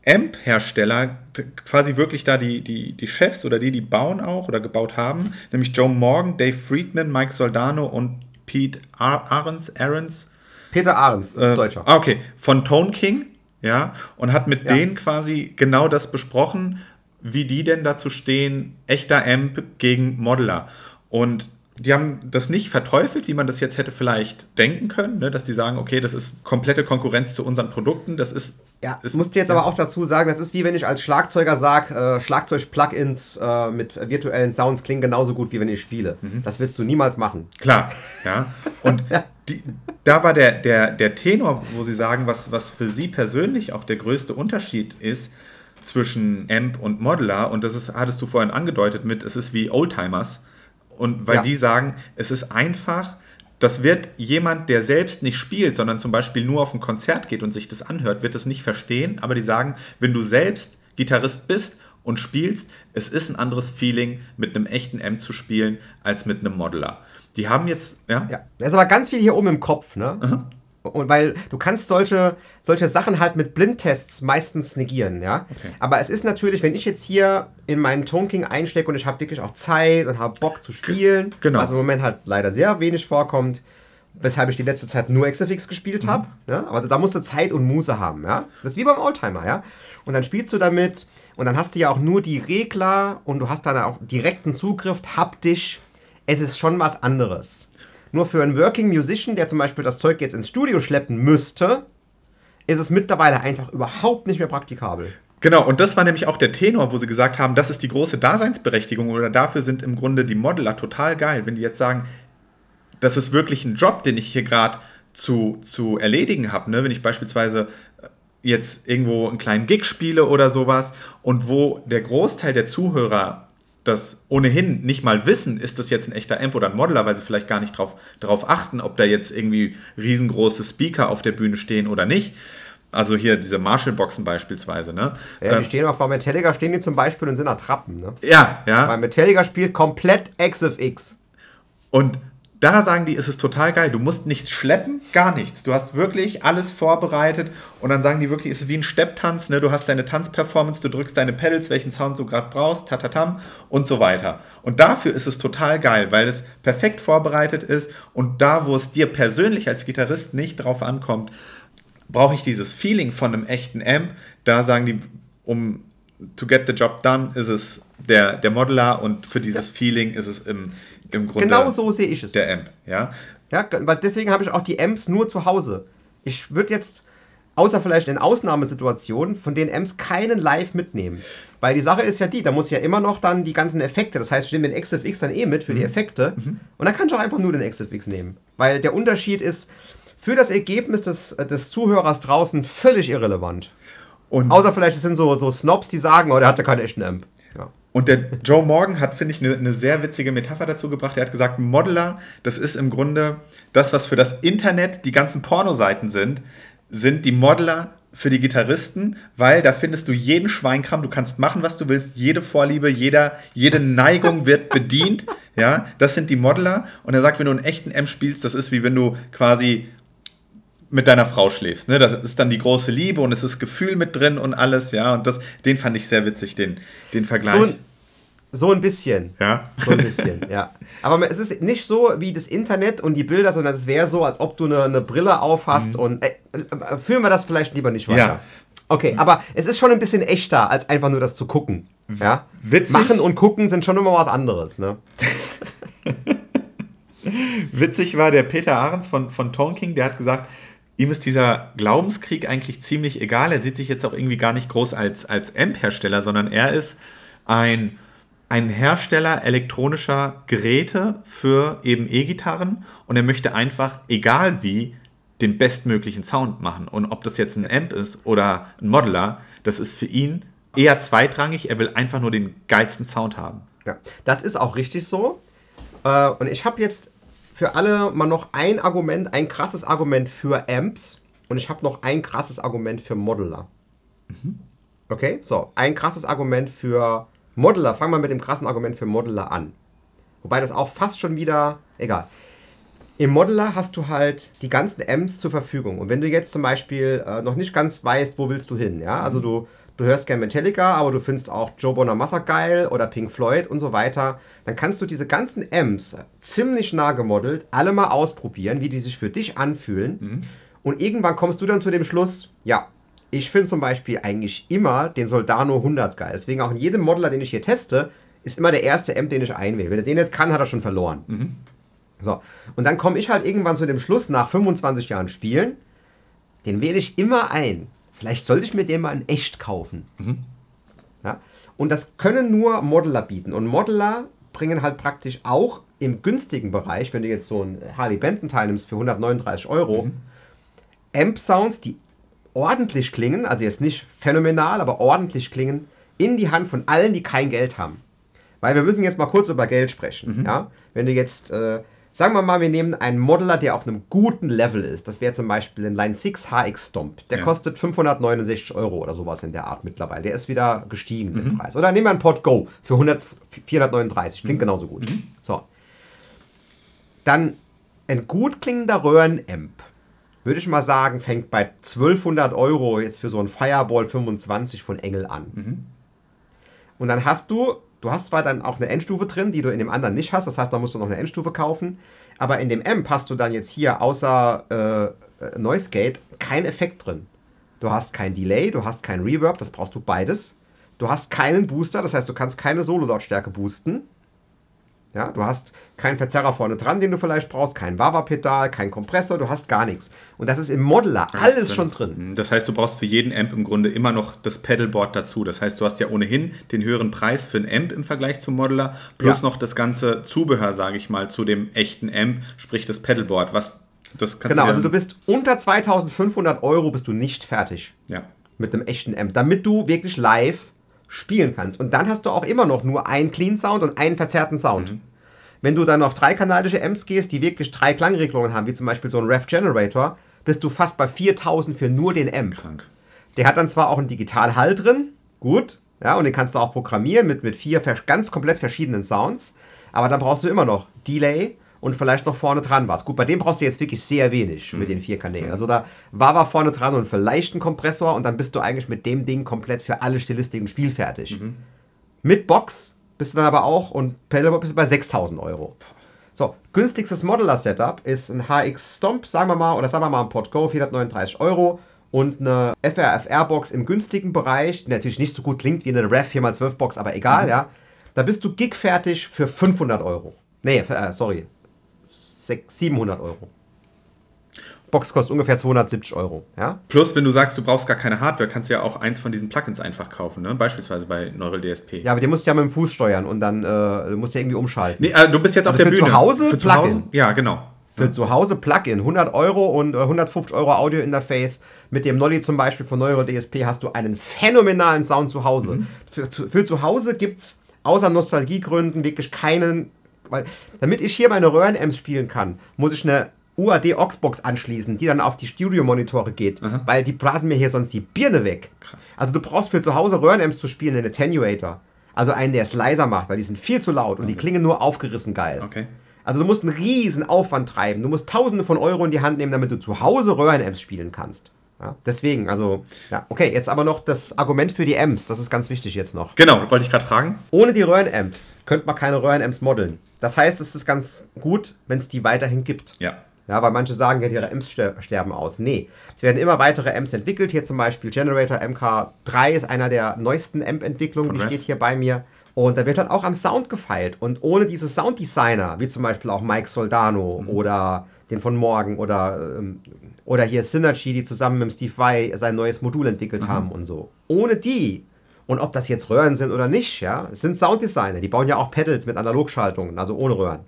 Amp-Hersteller, quasi wirklich da die, die, die Chefs oder die, die bauen auch oder gebaut haben, nämlich Joe Morgan, Dave Friedman, Mike Soldano und Pete Ahrens, Ahrens Peter Ahrens, ist äh, Deutscher. Ah, okay, von Tone King, ja, und hat mit Ja. denen quasi genau das besprochen, wie die denn dazu stehen, echter Amp gegen Modeler. Und die haben das nicht verteufelt, wie man das jetzt hätte vielleicht denken können, ne? dass die sagen, okay, das ist komplette Konkurrenz zu unseren Produkten, das ist. Ja, ich muss dir jetzt aber auch dazu sagen, das ist wie wenn ich als Schlagzeuger sage, äh, Schlagzeug-Plugins äh, mit virtuellen Sounds klingen genauso gut, wie wenn ich spiele. Mhm. Das willst du niemals machen. Klar, ja. Und die, da war der, der, der Tenor, wo sie sagen, was, was für sie persönlich auch der größte Unterschied ist zwischen Amp und Modeler, und das ist, hattest du vorhin angedeutet mit, es ist wie Oldtimers. Und weil Ja. die sagen, es ist einfach, das wird jemand, der selbst nicht spielt, sondern zum Beispiel nur auf ein Konzert geht und sich das anhört, wird das nicht verstehen. Aber die sagen, wenn du selbst Gitarrist bist und spielst, es ist ein anderes Feeling, mit einem echten Amp zu spielen, als mit einem Modeler. Die haben jetzt, ja, Ja, da ist aber ganz viel hier oben im Kopf, ne? Und weil du kannst solche, solche Sachen halt mit Blindtests meistens negieren, ja. Okay. Aber es ist natürlich, wenn ich jetzt hier in meinen Tone King einstecke und ich habe wirklich auch Zeit und habe Bock zu spielen, genau. was im Moment halt leider sehr wenig vorkommt, weshalb ich die letzte Zeit nur XFX gespielt Mhm. habe. Ja? Aber da musst du Zeit und Muße haben, ja. Das ist wie beim Oldtimer, ja. Und dann spielst du damit und dann hast du ja auch nur die Regler und du hast dann auch direkten Zugriff, haptisch. Es ist schon was anderes. Nur für einen Working Musician, der zum Beispiel das Zeug jetzt ins Studio schleppen müsste, ist es mittlerweile einfach überhaupt nicht mehr praktikabel. Genau, und das war nämlich auch der Tenor, wo sie gesagt haben, das ist die große Daseinsberechtigung oder dafür sind im Grunde die Modeler total geil, wenn die jetzt sagen, das ist wirklich ein Job, den ich hier gerade zu, zu erledigen habe. Ne? Wenn ich beispielsweise äh, jetzt irgendwo einen kleinen Gig spiele oder sowas und wo der Großteil der Zuhörer das ohnehin nicht mal wissen, ist das jetzt ein echter Amp oder ein Modeler, weil sie vielleicht gar nicht drauf, darauf achten, ob da jetzt irgendwie riesengroße Speaker auf der Bühne stehen oder nicht. Also hier diese Marshall-Boxen beispielsweise. Ne? Ja, Ähm, die stehen auch bei Metallica, stehen die zum Beispiel und sind Attrappen. Ne? ja, ja. Weil Metallica spielt komplett XFX. Und da sagen die, ist es total geil. Du musst nichts schleppen, gar nichts. Du hast wirklich alles vorbereitet und dann sagen die wirklich, es ist wie ein Stepptanz. Ne? Du hast deine Tanzperformance, du drückst deine Pedals, welchen Sound du gerade brauchst, tatatam und so weiter. Und dafür ist es total geil, weil es perfekt vorbereitet ist und da, wo es dir persönlich als Gitarrist nicht drauf ankommt, brauche ich dieses Feeling von einem echten Amp. Da sagen die, um to get the job done, ist es der, der Modeler und für dieses Feeling ist es im, im Grunde Genau so sehe ich es. der Amp. Ja? Ja, weil deswegen habe ich auch die Amps nur zu Hause. Ich würde jetzt, außer vielleicht in Ausnahmesituationen, von den Amps keinen live mitnehmen. Weil die Sache ist ja die, da muss ja immer noch dann die ganzen Effekte, das heißt, ich nehme den XFX dann eh mit für die Effekte und dann kann ich auch einfach nur den XFX nehmen. Weil der Unterschied ist für das Ergebnis des, des Zuhörers draußen völlig irrelevant. Und, Außer vielleicht es sind so, so Snobs, die sagen, oh, der hat ja keinen echten Amp. Und der Joe Morgan hat, finde ich, eine eine sehr witzige Metapher dazu gebracht. Er hat gesagt, Modeler, das ist im Grunde das, was für das Internet die ganzen Pornoseiten sind, sind die Modeler für die Gitarristen, weil da findest du jeden Schweinkram, du kannst machen, was du willst, jede Vorliebe, jeder, jede Neigung wird bedient. Ja, das sind die Modeler. Und er sagt, wenn du einen echten M spielst, das ist wie wenn du quasi mit deiner Frau schläfst. Ne? Das ist dann die große Liebe und es ist Gefühl mit drin und alles, ja. Und das, den fand ich sehr witzig, den, den Vergleich. So, so ein bisschen. Ja. So ein bisschen, ja. Aber es ist nicht so wie das Internet und die Bilder, sondern es wäre so, als ob du eine, eine Brille aufhast mhm. und äh, äh, führen wir das vielleicht lieber nicht weiter. Ja. Okay, aber es ist schon ein bisschen echter, als einfach nur das zu gucken. Ja? Witzig. Machen und gucken sind schon immer was anderes, ne? Witzig war der Peter Ahrens von, von Tonking, der hat gesagt, ihm ist dieser Glaubenskrieg eigentlich ziemlich egal. Er sieht sich jetzt auch irgendwie gar nicht groß als, als Amp-Hersteller, sondern er ist ein ein Hersteller elektronischer Geräte für eben E-Gitarren und er möchte einfach, egal wie, den bestmöglichen Sound machen. Und ob das jetzt ein Amp ist oder ein Modeler, das ist für ihn eher zweitrangig. Er will einfach nur den geilsten Sound haben. Ja, das ist auch richtig so. Äh, und ich habe jetzt für alle mal noch ein Argument, ein krasses Argument für Amps und ich habe noch ein krasses Argument für Modeler. Mhm. Okay, so, ein krasses Argument für Modeler, fangen wir mit dem krassen Argument für Modeler an. Wobei das auch fast schon wieder, egal. Im Modeler hast du halt die ganzen M's zur Verfügung. Und wenn du jetzt zum Beispiel äh, noch nicht ganz weißt, wo willst du hin, ja, also du, du hörst gerne Metallica, aber du findest auch Joe Bonamassa geil oder Pink Floyd und so weiter, dann kannst du diese ganzen M's ziemlich nah gemodelt alle mal ausprobieren, wie die sich für dich anfühlen. Mhm. Und irgendwann kommst du dann zu dem Schluss, ja, ich finde zum Beispiel eigentlich immer den Soldano 100 geil. Deswegen auch in jedem Modeler, den ich hier teste, ist immer der erste Amp, den ich einwähle. Wenn er den nicht kann, hat er schon verloren. Mhm. So. Und dann komme ich halt irgendwann zu dem Schluss, nach 25 Jahren Spielen, den wähle ich immer ein. Vielleicht sollte ich mir den mal in echt kaufen. Mhm. Ja? Und das können nur Modeler bieten. Und Modeler bringen halt praktisch auch im günstigen Bereich, wenn du jetzt so ein Harley Benton teilnimmst für 139 Euro, mhm. Amp-Sounds, die ordentlich klingen, also jetzt nicht phänomenal, aber ordentlich klingen, in die Hand von allen, die kein Geld haben. Weil wir müssen jetzt mal kurz über Geld sprechen. Mhm. Ja? Wenn du jetzt, äh, sagen wir mal, wir nehmen einen Modeler, der auf einem guten Level ist. Das wäre zum Beispiel ein Line 6 HX Stomp. Der ja. kostet 569 Euro oder sowas in der Art mittlerweile. Der ist wieder gestiegen mhm. im Preis. Oder nehmen wir einen Pod Go für 100, 439. Klingt mhm. genauso gut. Mhm. So. Dann ein gut klingender Röhrenamp würde ich mal sagen, fängt bei 1200 Euro jetzt für so ein Fireball 25 von Engel an. Mhm. Und dann hast du, du hast zwar dann auch eine Endstufe drin, die du in dem anderen nicht hast, das heißt, da musst du noch eine Endstufe kaufen, aber in dem Amp hast du dann jetzt hier außer äh, Noise Gate kein Effekt drin. Du hast kein Delay, du hast kein Reverb, das brauchst du beides. Du hast keinen Booster, das heißt, du kannst keine Solo-Lautstärke boosten. Ja, du hast keinen Verzerrer vorne dran, den du vielleicht brauchst, kein Wawa-Pedal, kein Kompressor, du hast gar nichts. Und das ist im Modeler alles schon drin. Mhm, das heißt, du brauchst für jeden Amp im Grunde immer noch das Pedalboard dazu. Das heißt, du hast ja ohnehin den höheren Preis für ein Amp im Vergleich zum Modeler, plus ja. noch das ganze Zubehör, sage ich mal, zu dem echten Amp, sprich das Pedalboard, was das Genau, du also du bist unter 2500 Euro bist du nicht fertig. Ja. Mit einem echten Amp, damit du wirklich live spielen kannst. Und dann hast du auch immer noch nur einen Clean Sound und einen verzerrten Sound. Mhm. Wenn du dann auf dreikanalische Amps gehst, die wirklich drei Klangregelungen haben, wie zum Beispiel so ein Rev Generator, bist du fast bei 4000 für nur den Amp. Krank. Der hat dann zwar auch einen Digital-Hall drin, gut, ja, und den kannst du auch programmieren mit, mit vier ganz komplett verschiedenen Sounds, aber dann brauchst du immer noch Delay und vielleicht noch vorne dran was. Gut, bei dem brauchst du jetzt wirklich sehr wenig mhm. mit den vier Kanälen. Also da war war vorne dran und vielleicht ein Kompressor und dann bist du eigentlich mit dem Ding komplett für alle Stilistiken spielfertig. Mhm. Mit Box bist du dann aber auch und Pedalboard bist du bei 6000 Euro. So, günstigstes Modeler-Setup ist ein HX Stomp, sagen wir mal, oder sagen wir mal ein Pod Go, 439 Euro und eine FRFR-Box im günstigen Bereich, die natürlich nicht so gut klingt wie eine Ref 4x12-Box, aber egal, mhm. ja. Da bist du gigfertig für 500 Euro. Nee, äh, sorry, 600, 700 Euro. Box kostet ungefähr 270 Euro. Ja? Plus, wenn du sagst, du brauchst gar keine Hardware, kannst du ja auch eins von diesen Plugins einfach kaufen, ne? beispielsweise bei Neural DSP. Ja, aber den musst du ja mit dem Fuß steuern und dann äh, musst du ja irgendwie umschalten. Nee, äh, du bist jetzt also auf der für Bühne. Zu Hause für Plugin. Zu Hause? Ja, genau. Für zu Hause Plugin, 100 Euro und 150 äh, Euro Audio-Interface. Mit dem Nolly zum Beispiel von Neural DSP hast du einen phänomenalen Sound zu Hause. Mhm. Für, für zu Hause gibt es außer Nostalgiegründen wirklich keinen weil damit ich hier meine Röhren-Amps spielen kann, muss ich eine UAD Oxbox anschließen, die dann auf die Studio-Monitore geht, weil die blasen mir hier sonst die Birne weg. Krass. Also du brauchst für zu Hause Röhrenamps zu spielen einen Attenuator. Also einen, der es leiser macht, weil die sind viel zu laut und die klingen nur aufgerissen geil. Okay. Also du musst einen riesen Aufwand treiben. Du musst tausende von Euro in die Hand nehmen, damit du zu Hause Röhrenamps spielen kannst. Ja, deswegen, also, ja, okay, jetzt aber noch das Argument für die Amps, das ist ganz wichtig jetzt noch. Genau, wollte ich gerade fragen. Ohne die Röhrenamps könnte man keine Röhrenamps modeln. Das heißt, es ist ganz gut, wenn es die weiterhin gibt. Ja. Ja, weil manche sagen, ja, ihre Amps ster sterben aus. Nee, es werden immer weitere Amps entwickelt. Hier zum Beispiel Generator MK3 ist einer der neuesten Amp-Entwicklungen, die steht hier bei mir. Und da wird dann auch am Sound gefeilt. Und ohne diese Sounddesigner, wie zum Beispiel auch Mike Soldano oder den von Morgen oder, ähm, oder hier Synergy, die zusammen mit Steve Vai sein neues Modul entwickelt haben und so. Ohne die, und ob das jetzt Röhren sind oder nicht, ja, es sind Sounddesigner, die bauen ja auch Pedals mit Analogschaltungen, also ohne Röhren.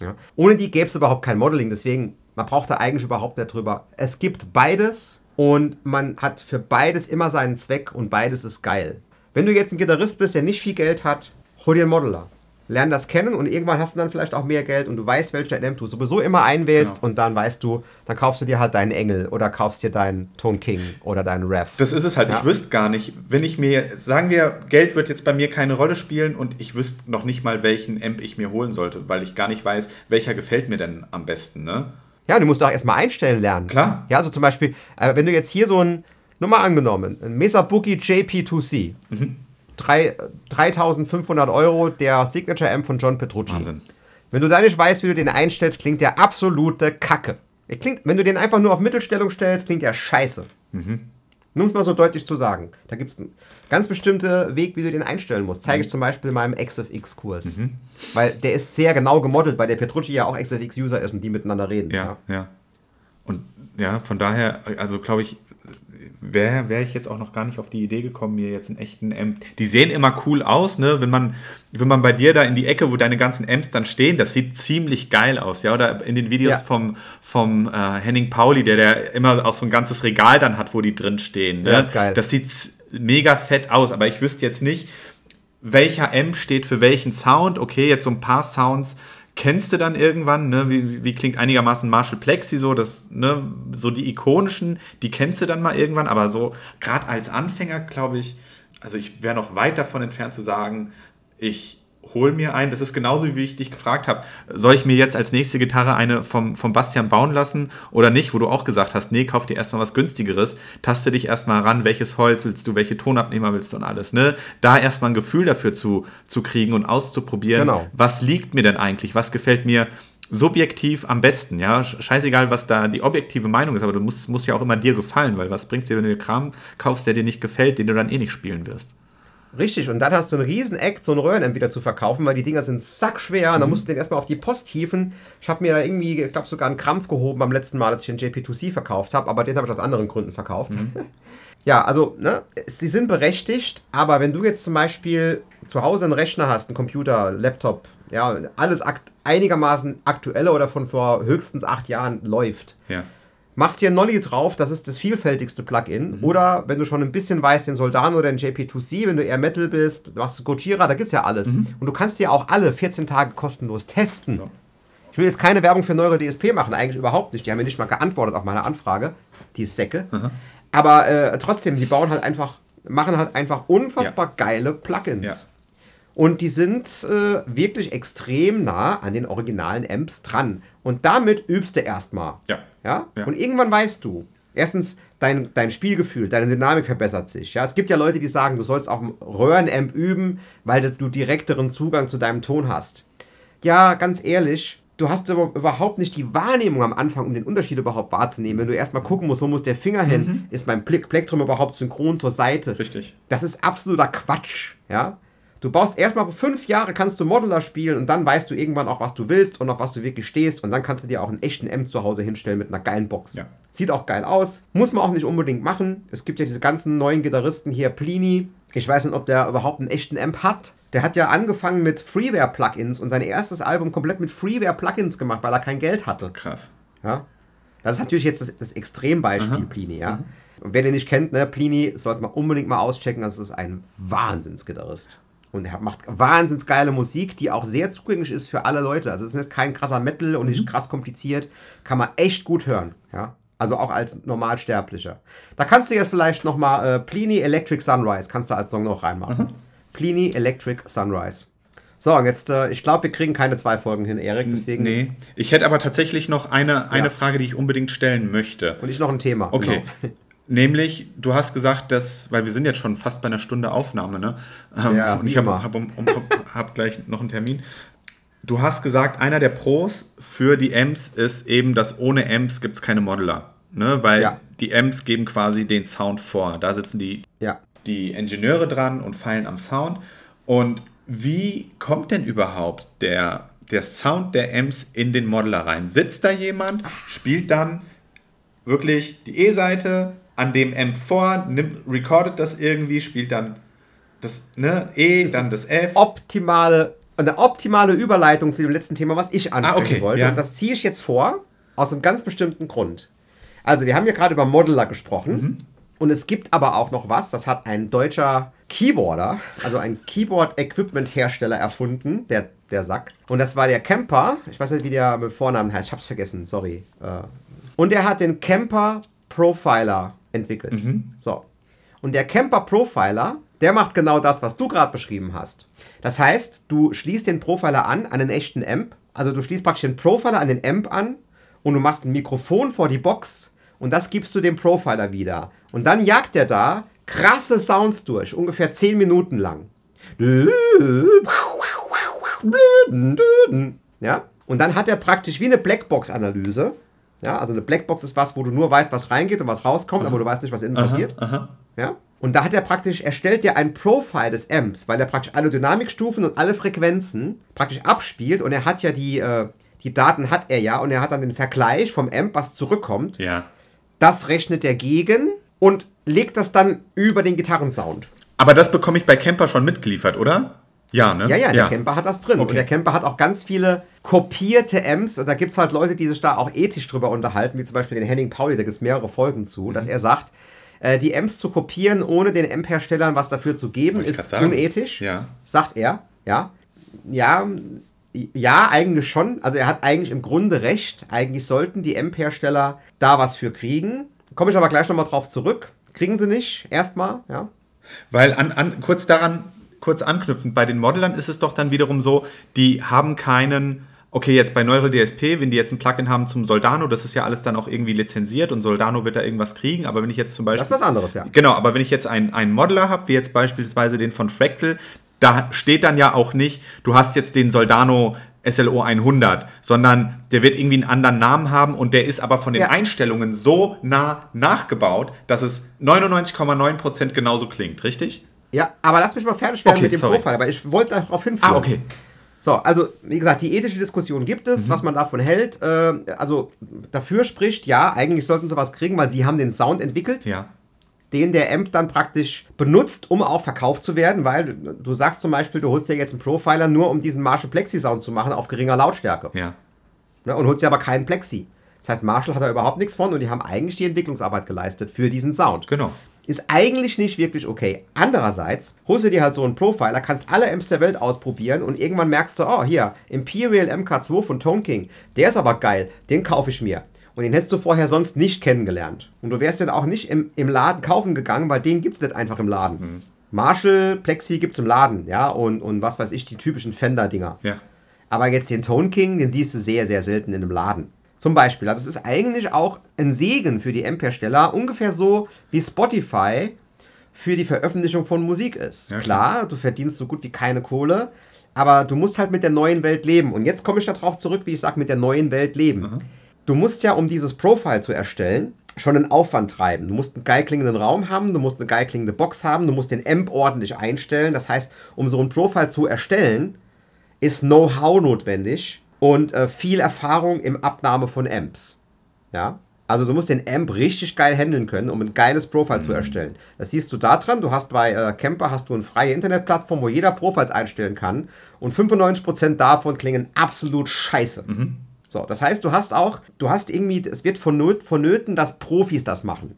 Ja. Ohne die gäbe es überhaupt kein Modeling, deswegen, man braucht da eigentlich überhaupt nicht drüber. Es gibt beides und man hat für beides immer seinen Zweck und beides ist geil. Wenn du jetzt ein Gitarrist bist, der nicht viel Geld hat, hol dir einen Modeler. Lern das kennen und irgendwann hast du dann vielleicht auch mehr Geld und du weißt, welchen Amp du sowieso immer einwählst Genau. und dann weißt du, dann kaufst du dir halt deinen Engel oder kaufst dir deinen Tone King oder deinen Rev. Das ist es halt. Ja. Ich wüsste gar nicht, wenn ich mir, sagen wir, Geld wird jetzt bei mir keine Rolle spielen und ich wüsste noch nicht mal, welchen Amp ich mir holen sollte, weil ich gar nicht weiß, welcher gefällt mir denn am besten, ne? Ja, du musst auch erstmal einstellen lernen. Klar. Ja, also zum Beispiel, äh, wenn du jetzt hier so ein, nur mal angenommen, ein Mesa Boogie JP2C, Mhm. Drei- 3500 Euro, der Signature Amp von John Petrucci. Wahnsinn. Wenn du da nicht weißt, wie du den einstellst, klingt der absolute Kacke. Er klingt, wenn du den einfach nur auf Mittelstellung stellst, klingt der scheiße. Mhm. Nur um es mal so deutlich zu sagen. Da gibt es einen ganz bestimmten Weg, wie du den einstellen musst. Zeige ich Mhm. zum Beispiel in meinem XFX-Kurs. Weil der ist sehr genau gemodelt, weil der Petrucci ja auch XFX-User ist und die miteinander reden. Ja, ja. Und ja, von daher, also glaube ich, wäre wär ich jetzt auch noch gar nicht auf die Idee gekommen, mir jetzt einen echten Amp. Die sehen immer cool aus, ne? Wenn man, wenn man bei dir da in die Ecke, wo deine ganzen Amps dann stehen, das sieht ziemlich geil aus, ja. Oder in den Videos Ja. vom, vom äh, Henning Pauli, der, der immer auch so ein ganzes Regal dann hat, wo die drin stehen. Ne? Ja, ist geil. Das sieht mega fett aus, aber ich wüsste jetzt nicht, welcher Amp steht für welchen Sound. Okay, jetzt so ein paar Sounds kennst du dann irgendwann, ne? wie, wie klingt einigermaßen Marshall Plexi so, das, ne? so die ikonischen, die kennst du dann mal irgendwann, aber so gerade als Anfänger, glaube ich, also ich wäre noch weit davon entfernt zu sagen, ich hol mir ein, das ist genauso wie ich dich gefragt habe, soll ich mir jetzt als nächste Gitarre eine vom, vom Bastian bauen lassen oder nicht, wo du auch gesagt hast, nee, kauf dir erstmal was günstigeres, taste dich erstmal ran, welches Holz willst du, welche Tonabnehmer willst du und alles, ne? Da erstmal ein Gefühl dafür zu, zu kriegen und auszuprobieren, Genau. was liegt mir denn eigentlich, was gefällt mir subjektiv am besten, ja, Sch- scheißegal, was da die objektive Meinung ist, aber du musst, musst ja auch immer dir gefallen, weil was bringt dir, wenn du dir Kram kaufst, der dir nicht gefällt, den du dann eh nicht spielen wirst. Richtig, und dann hast du einen riesen Act, so einen Röhrenamp wieder zu verkaufen, weil die Dinger sind sackschwer und dann musst du den erstmal auf die Post hieven. Ich habe mir da irgendwie, ich glaube, sogar einen Krampf gehoben beim letzten Mal, als ich den JP2C verkauft habe, aber den habe ich aus anderen Gründen verkauft. Ja, also, ne, sie sind berechtigt, aber wenn du jetzt zum Beispiel zu Hause einen Rechner hast, einen Computer, Laptop, ja, alles akt einigermaßen aktuelle oder von vor höchstens acht Jahren läuft, Ja. Machst dir Nolly drauf, das ist das vielfältigste Plugin. Oder wenn du schon ein bisschen weißt, den Soldano oder den JP2C, wenn du eher Metal bist, machst du Gojira, da gibt's ja alles. Und du kannst dir auch alle 14 Tage kostenlos testen. Ja. Ich will jetzt keine Werbung für Neure DSP machen, eigentlich überhaupt nicht. Die haben mir nicht mal geantwortet auf meine Anfrage, die Säcke. Aber äh, trotzdem, die bauen halt einfach, machen halt einfach unfassbar geile Plugins. Ja. Und die sind äh, wirklich extrem nah an den originalen Amps dran. Und damit übst du erstmal. Ja. Ja? Ja. Und irgendwann weißt du, erstens, dein, dein Spielgefühl, deine Dynamik verbessert sich. Ja? Es gibt ja Leute, die sagen, du sollst auf dem Röhrenamp üben, weil du direkteren Zugang zu deinem Ton hast. Ja, ganz ehrlich, du hast überhaupt nicht die Wahrnehmung am Anfang, um den Unterschied überhaupt wahrzunehmen. Wenn du erstmal gucken musst, wo muss der Finger hin, ist mein Ple- Plektrum überhaupt synchron zur Seite. Richtig. Das ist absoluter Quatsch, ja. Du baust erstmal fünf Jahre, kannst du Modeler spielen und dann weißt du irgendwann auch, was du willst und auf was du wirklich stehst und dann kannst du dir auch einen echten M zu Hause hinstellen mit einer geilen Box. Ja. Sieht auch geil aus, muss man auch nicht unbedingt machen. Es gibt ja diese ganzen neuen Gitarristen hier, Plini. Ich weiß nicht, ob der überhaupt einen echten Amp hat. Der hat ja angefangen mit Freeware-Plugins und sein erstes Album komplett mit Freeware-Plugins gemacht, weil er kein Geld hatte. Krass. Ja? Das ist natürlich jetzt das, das Extrembeispiel, Plini, ja. Und wer den nicht kennt, ne, Plini sollte man unbedingt mal auschecken, das ist ein Wahnsinnsgitarrist. Und er macht wahnsinnig geile Musik, die auch sehr zugänglich ist für alle Leute. Also es ist nicht kein krasser Metal und nicht krass kompliziert. Kann man echt gut hören. Ja? Also auch als Normalsterblicher. Da kannst du jetzt vielleicht noch mal äh, Pliny Electric Sunrise, kannst du als Song noch reinmachen. Mhm. Pliny Electric Sunrise. So, und jetzt, äh, ich glaube, wir kriegen keine zwei Folgen hin, Erik, deswegen... Nee. Ich hätte aber tatsächlich noch eine, eine Ja. Frage, die ich unbedingt stellen möchte. Und ich noch ein Thema. Okay. Genau. Nämlich, du hast gesagt, dass, weil wir sind jetzt schon fast bei einer Stunde Aufnahme, ne? Ähm, Ja, und ich habe hab, um, um, hab gleich noch einen Termin. Du hast gesagt, einer der Pros für die Amps ist eben, dass ohne Amps gibt es keine Modeler. Ne? Weil Ja. die Amps geben quasi den Sound vor. Da sitzen die, Ja. die Ingenieure dran und feilen am Sound. Und wie kommt denn überhaupt der, der Sound der Amps in den Modeler rein? Sitzt da jemand, spielt dann wirklich die E-Seite an dem Amp vor, nimmt, recordet das irgendwie, spielt dann das ne, E, dann das F. Optimale, eine optimale Überleitung zu dem letzten Thema, was ich ansprechen Ah, okay, wollte. ja. Und das ziehe ich jetzt vor, aus einem ganz bestimmten Grund. Also, wir haben ja gerade über Modeler gesprochen. Mhm. Und es gibt aber auch noch was, das hat ein deutscher Keyboarder, also ein Keyboard-Equipment-Hersteller erfunden, der, der Sack. Und das war der Camper, ich weiß nicht, wie der mit Vornamen heißt, ich hab's vergessen, sorry. Äh, Und er hat den Camper Profiler entwickelt. So. Und der Camper Profiler, der macht genau das, was du gerade beschrieben hast. Das heißt, du schließt den Profiler an, an einen echten Amp. Also du schließt praktisch den Profiler an den Amp an und du machst ein Mikrofon vor die Box und das gibst du dem Profiler wieder. Und dann jagt er da krasse Sounds durch, ungefähr 10 Minuten lang. Ja? Und dann hat er praktisch wie eine Blackbox-Analyse. Ja, also eine Blackbox ist was, wo du nur weißt, was reingeht und was rauskommt, aber du weißt nicht, was innen passiert. Aha. Ja? Und da hat er praktisch, erstellt er ein Profile des Amps, weil er praktisch alle Dynamikstufen und alle Frequenzen praktisch abspielt und er hat ja die, äh, die Daten hat er ja und er hat dann den Vergleich vom Amp, was zurückkommt. Ja. Das rechnet er gegen und legt das dann über den Gitarrensound. Aber das bekomme ich bei Camper schon mitgeliefert, oder? Ja, ne? Ja, ja, der Camper hat das drin. Okay. Und der Camper hat auch ganz viele kopierte Amps. Und da gibt es halt Leute, die sich da auch ethisch drüber unterhalten, wie zum Beispiel den Henning Pauli, da gibt es mehrere Folgen zu, Mhm. dass er sagt, äh, die Amps zu kopieren, ohne den Amp-Herstellern was dafür zu geben, ist unethisch. Ja. Sagt er, ja. Ja, ja, eigentlich schon. Also er hat eigentlich im Grunde recht. Eigentlich sollten die Amp-Hersteller da was für kriegen. Komme ich aber gleich nochmal drauf zurück. Kriegen sie nicht, erstmal, ja. Weil an, an, kurz daran, kurz anknüpfend, bei den Modelern ist es doch dann wiederum so, die haben keinen, okay, jetzt bei Neural DSP, wenn die jetzt ein Plugin haben zum Soldano, das ist ja alles dann auch irgendwie lizenziert und Soldano wird da irgendwas kriegen, aber wenn ich jetzt zum Beispiel. Das ist was anderes, ja. Genau, aber wenn ich jetzt einen, einen Modeler habe, wie jetzt beispielsweise den von Fractal, da steht dann ja auch nicht, du hast jetzt den Soldano SLO 100, sondern der wird irgendwie einen anderen Namen haben und der ist aber von den Ja. Einstellungen so nah nachgebaut, dass es 99,9% genauso klingt, richtig? Ja, aber lass mich mal fertig werden Okay, mit dem sorry. Profil, aber ich wollte darauf hinführen. Ah, okay. So, also wie gesagt, die ethische Diskussion gibt es, Mhm. was man davon hält. Äh, also dafür spricht, ja, eigentlich sollten sie was kriegen, weil sie haben den Sound entwickelt, Ja. den der Amp dann praktisch benutzt, um auch verkauft zu werden, weil du, sagst zum Beispiel, du holst dir jetzt einen Profiler nur, um diesen Marshall Plexi Sound zu machen auf geringer Lautstärke. Ja. Ne, und holst dir aber keinen Plexi. Das heißt, Marshall hat da überhaupt nichts von und die haben eigentlich die Entwicklungsarbeit geleistet für diesen Sound. Genau. Ist eigentlich nicht wirklich okay. Andererseits holst du dir halt so einen Profiler, kannst alle Amps der Welt ausprobieren und irgendwann merkst du, oh, hier, Imperial MK2 von Tone King, der ist aber geil, den kaufe ich mir. Und den hättest du vorher sonst nicht kennengelernt. Und du wärst den auch nicht im, im Laden kaufen gegangen, weil den gibt es nicht einfach im Laden. Marshall, Plexi gibt es im Laden, ja, und, und was weiß ich, die typischen Fender-Dinger. Ja. Aber jetzt den Tone King, den siehst du sehr, sehr selten in einem Laden. Zum Beispiel, also es ist eigentlich auch ein Segen für die Amp-Hersteller, ungefähr so wie Spotify für die Veröffentlichung von Musik ist. Ja, klar, du verdienst so gut wie keine Kohle, aber du musst halt mit der neuen Welt leben. Und jetzt komme ich darauf zurück, wie ich sage, mit der neuen Welt leben. Du musst ja, um dieses Profile zu erstellen, schon einen Aufwand treiben. Du musst einen geil klingenden Raum haben, du musst eine geil klingende Box haben, du musst den Amp ordentlich einstellen. Das heißt, um so ein Profile zu erstellen, ist Know-how notwendig und äh, viel Erfahrung im Abnahme von Amps. Ja? Also du musst den Amp richtig geil handeln können, um ein geiles Profile zu erstellen. Das siehst du da dran. Du hast bei äh, Camper hast du eine freie Internetplattform, wo jeder Profiles einstellen kann und 95% davon klingen absolut scheiße. So, das heißt, du hast auch, du hast irgendwie, es wird vonnöt, vonnöten, dass Profis das machen.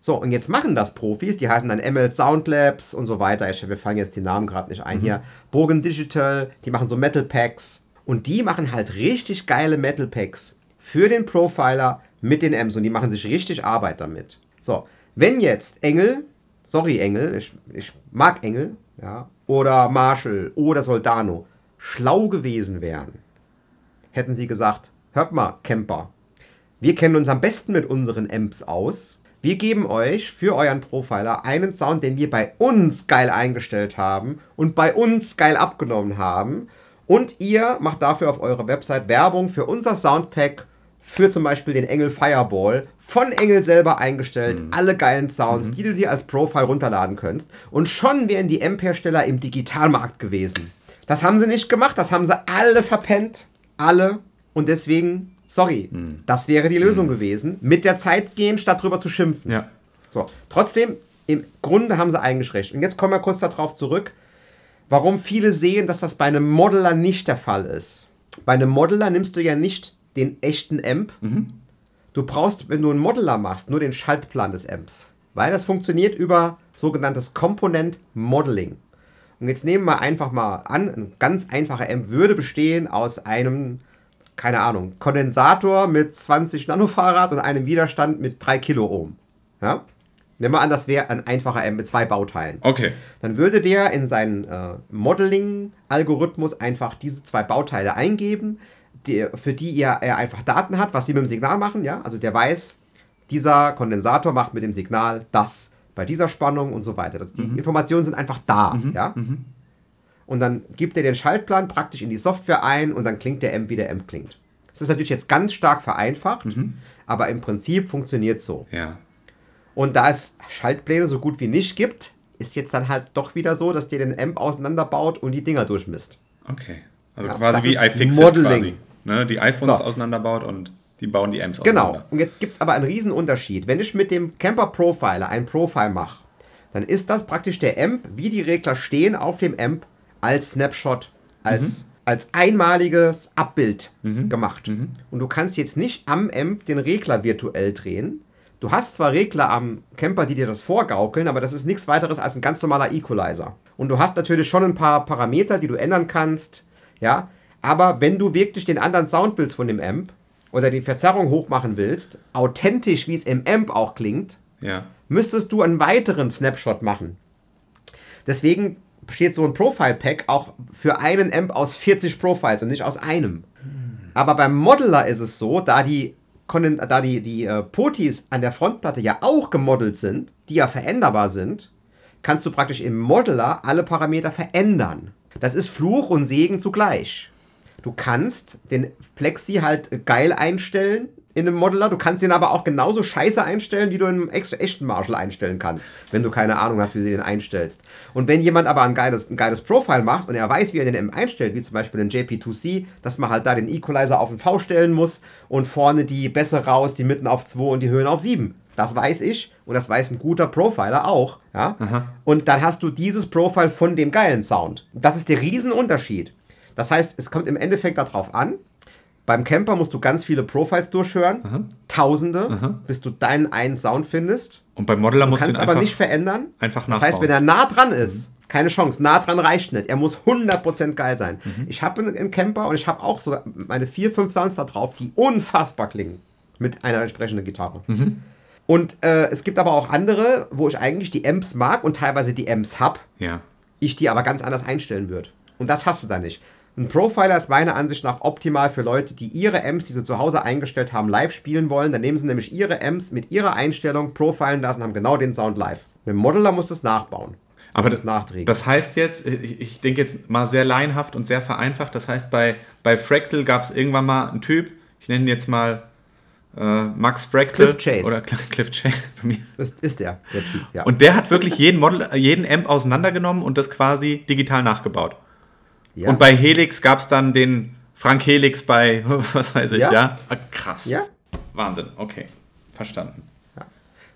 So, und jetzt machen das Profis, die heißen dann ML Soundlabs und so weiter. Ich, wir fallen jetzt die Namen gerade nicht ein hier. Bogen Digital, die machen so Metal Packs. Und die machen halt richtig geile Metal Packs für den Profiler mit den Amps. Und die machen sich richtig Arbeit damit. So, wenn jetzt Engel, sorry Engel, ich, ich mag Engel, ja, oder Marshall oder Soldano schlau gewesen wären, hätten sie gesagt, hört mal, Camper, wir kennen uns am besten mit unseren Amps aus. Wir geben euch für euren Profiler einen Sound, den wir bei uns geil eingestellt haben und bei uns geil abgenommen haben. Und ihr macht dafür auf eurer Website Werbung für unser Soundpack für zum Beispiel den Engel Fireball von Engel selber eingestellt. Mhm. Alle geilen Sounds, mhm. die du dir als Profile runterladen könntest. Und schon wären die Amp-Hersteller im Digitalmarkt gewesen. Das haben sie nicht gemacht, das haben sie alle verpennt. Alle. Und deswegen, sorry, mhm. das wäre die Lösung mhm. gewesen. Mit der Zeit gehen, statt drüber zu schimpfen. Ja. So, trotzdem, im Grunde haben sie eingeschränkt. Und jetzt kommen wir kurz darauf zurück, warum viele sehen, dass das bei einem Modeler nicht der Fall ist. Bei einem Modeler nimmst du ja nicht den echten Amp. Mhm. Du brauchst, wenn du einen Modeler machst, nur den Schaltplan des Amps. Weil das funktioniert über sogenanntes Komponent Modeling. Und jetzt nehmen wir einfach mal an, ein ganz einfacher Amp würde bestehen aus einem, keine Ahnung, Kondensator mit 20 Nanofarad und einem Widerstand mit 3 Kiloohm. Ja? Nehmen wir an, das wäre ein einfacher Amp mit zwei Bauteilen. Okay. Dann würde der in seinen äh, Modeling-Algorithmus einfach diese zwei Bauteile eingeben, die, für die er, er einfach Daten hat, was die mit dem Signal machen, ja. Also der weiß, dieser Kondensator macht mit dem Signal das bei dieser Spannung und so weiter. Das, die mhm. Informationen sind einfach da, mhm. ja. Mhm. Und dann gibt er den Schaltplan praktisch in die Software ein und dann klingt der M, wie der M klingt. Das ist natürlich jetzt ganz stark vereinfacht, mhm. aber im Prinzip funktioniert so. Ja. Und da es Schaltpläne so gut wie nicht gibt, ist jetzt dann halt doch wieder so, dass der den Amp auseinanderbaut und die Dinger durchmisst. Okay. Also ja, quasi wie iFixit Modeling. quasi ne, die iPhones so. auseinanderbaut und die bauen die Amps genau. auseinander. Genau. Und jetzt gibt es aber einen riesen Unterschied. Wenn ich mit dem Camper Profiler ein Profile mache, dann ist das praktisch der Amp, wie die Regler stehen auf dem Amp, als Snapshot, als, mhm. als einmaliges Abbild mhm. gemacht. Mhm. Und du kannst jetzt nicht am Amp den Regler virtuell drehen. Du hast zwar Regler am Camper, die dir das vorgaukeln, aber das ist nichts weiteres als ein ganz normaler Equalizer. Und du hast natürlich schon ein paar Parameter, die du ändern kannst. Ja, aber wenn du wirklich den anderen Sound willst von dem Amp oder die Verzerrung hochmachen willst, authentisch, wie es im Amp auch klingt, ja. müsstest du einen weiteren Snapshot machen. Deswegen besteht so ein Profile-Pack auch für einen Amp aus 40 Profiles und nicht aus einem. Aber beim Modeler ist es so, da die, da die, die äh, Potis an der Frontplatte ja auch gemodelt sind, die ja veränderbar sind, kannst du praktisch im Modeler alle Parameter verändern. Das ist Fluch und Segen zugleich. Du kannst den Plexi halt geil einstellen in einem Modeler. Du kannst den aber auch genauso scheiße einstellen, wie du einen echten Marshall einstellen kannst, wenn du keine Ahnung hast, wie du den einstellst. Und wenn jemand aber ein geiles, ein geiles Profile macht und er weiß, wie er den M einstellt, wie zum Beispiel den JP2C, dass man halt da den Equalizer auf den V stellen muss und vorne die Bässe raus, die Mitten auf 2 und die Höhen auf 7. Das weiß ich und das weiß ein guter Profiler auch. Ja? Und dann hast du dieses Profile von dem geilen Sound. Das ist der Riesenunterschied. Das heißt, es kommt im Endeffekt darauf an, beim Camper musst du ganz viele Profiles durchhören, Aha. Tausende, Aha. bis du deinen einen Sound findest. Und beim Modeler musst du ihn aber einfach, nicht verändern. Einfach nachbauen. Das heißt, wenn er nah dran ist, mhm. keine Chance, nah dran reicht nicht. Er muss 100% geil sein. Mhm. Ich habe einen Camper und ich habe auch so meine vier, fünf Sounds da drauf, die unfassbar klingen mit einer entsprechenden Gitarre. Mhm. Und äh, es gibt aber auch andere, wo ich eigentlich die Amps mag und teilweise die Amps habe. Ja. Ich die aber ganz anders einstellen würde. Und das hast du da nicht. Ein Profiler ist meiner Ansicht nach optimal für Leute, die ihre Amps, die sie zu Hause eingestellt haben, live spielen wollen. Dann nehmen sie nämlich ihre Amps mit ihrer Einstellung, profilen lassen, haben genau den Sound live. Mit dem Modeler muss es nachbauen. Aber das, das heißt jetzt, ich, ich denke jetzt mal sehr laienhaft und sehr vereinfacht, das heißt, bei, bei Fractal gab es irgendwann mal einen Typ, ich nenne ihn jetzt mal äh, Max Fractal. Cliff Chase. Oder Cliff Chase bei mir. Das ist der, der Typ, ja. Und der hat wirklich jeden, Model, jeden Amp auseinandergenommen und das quasi digital nachgebaut. Ja. Und bei Helix gab es dann den Frank Helix bei, was weiß ich, ja? ja? Ah, krass. Ja. Wahnsinn, okay. Verstanden.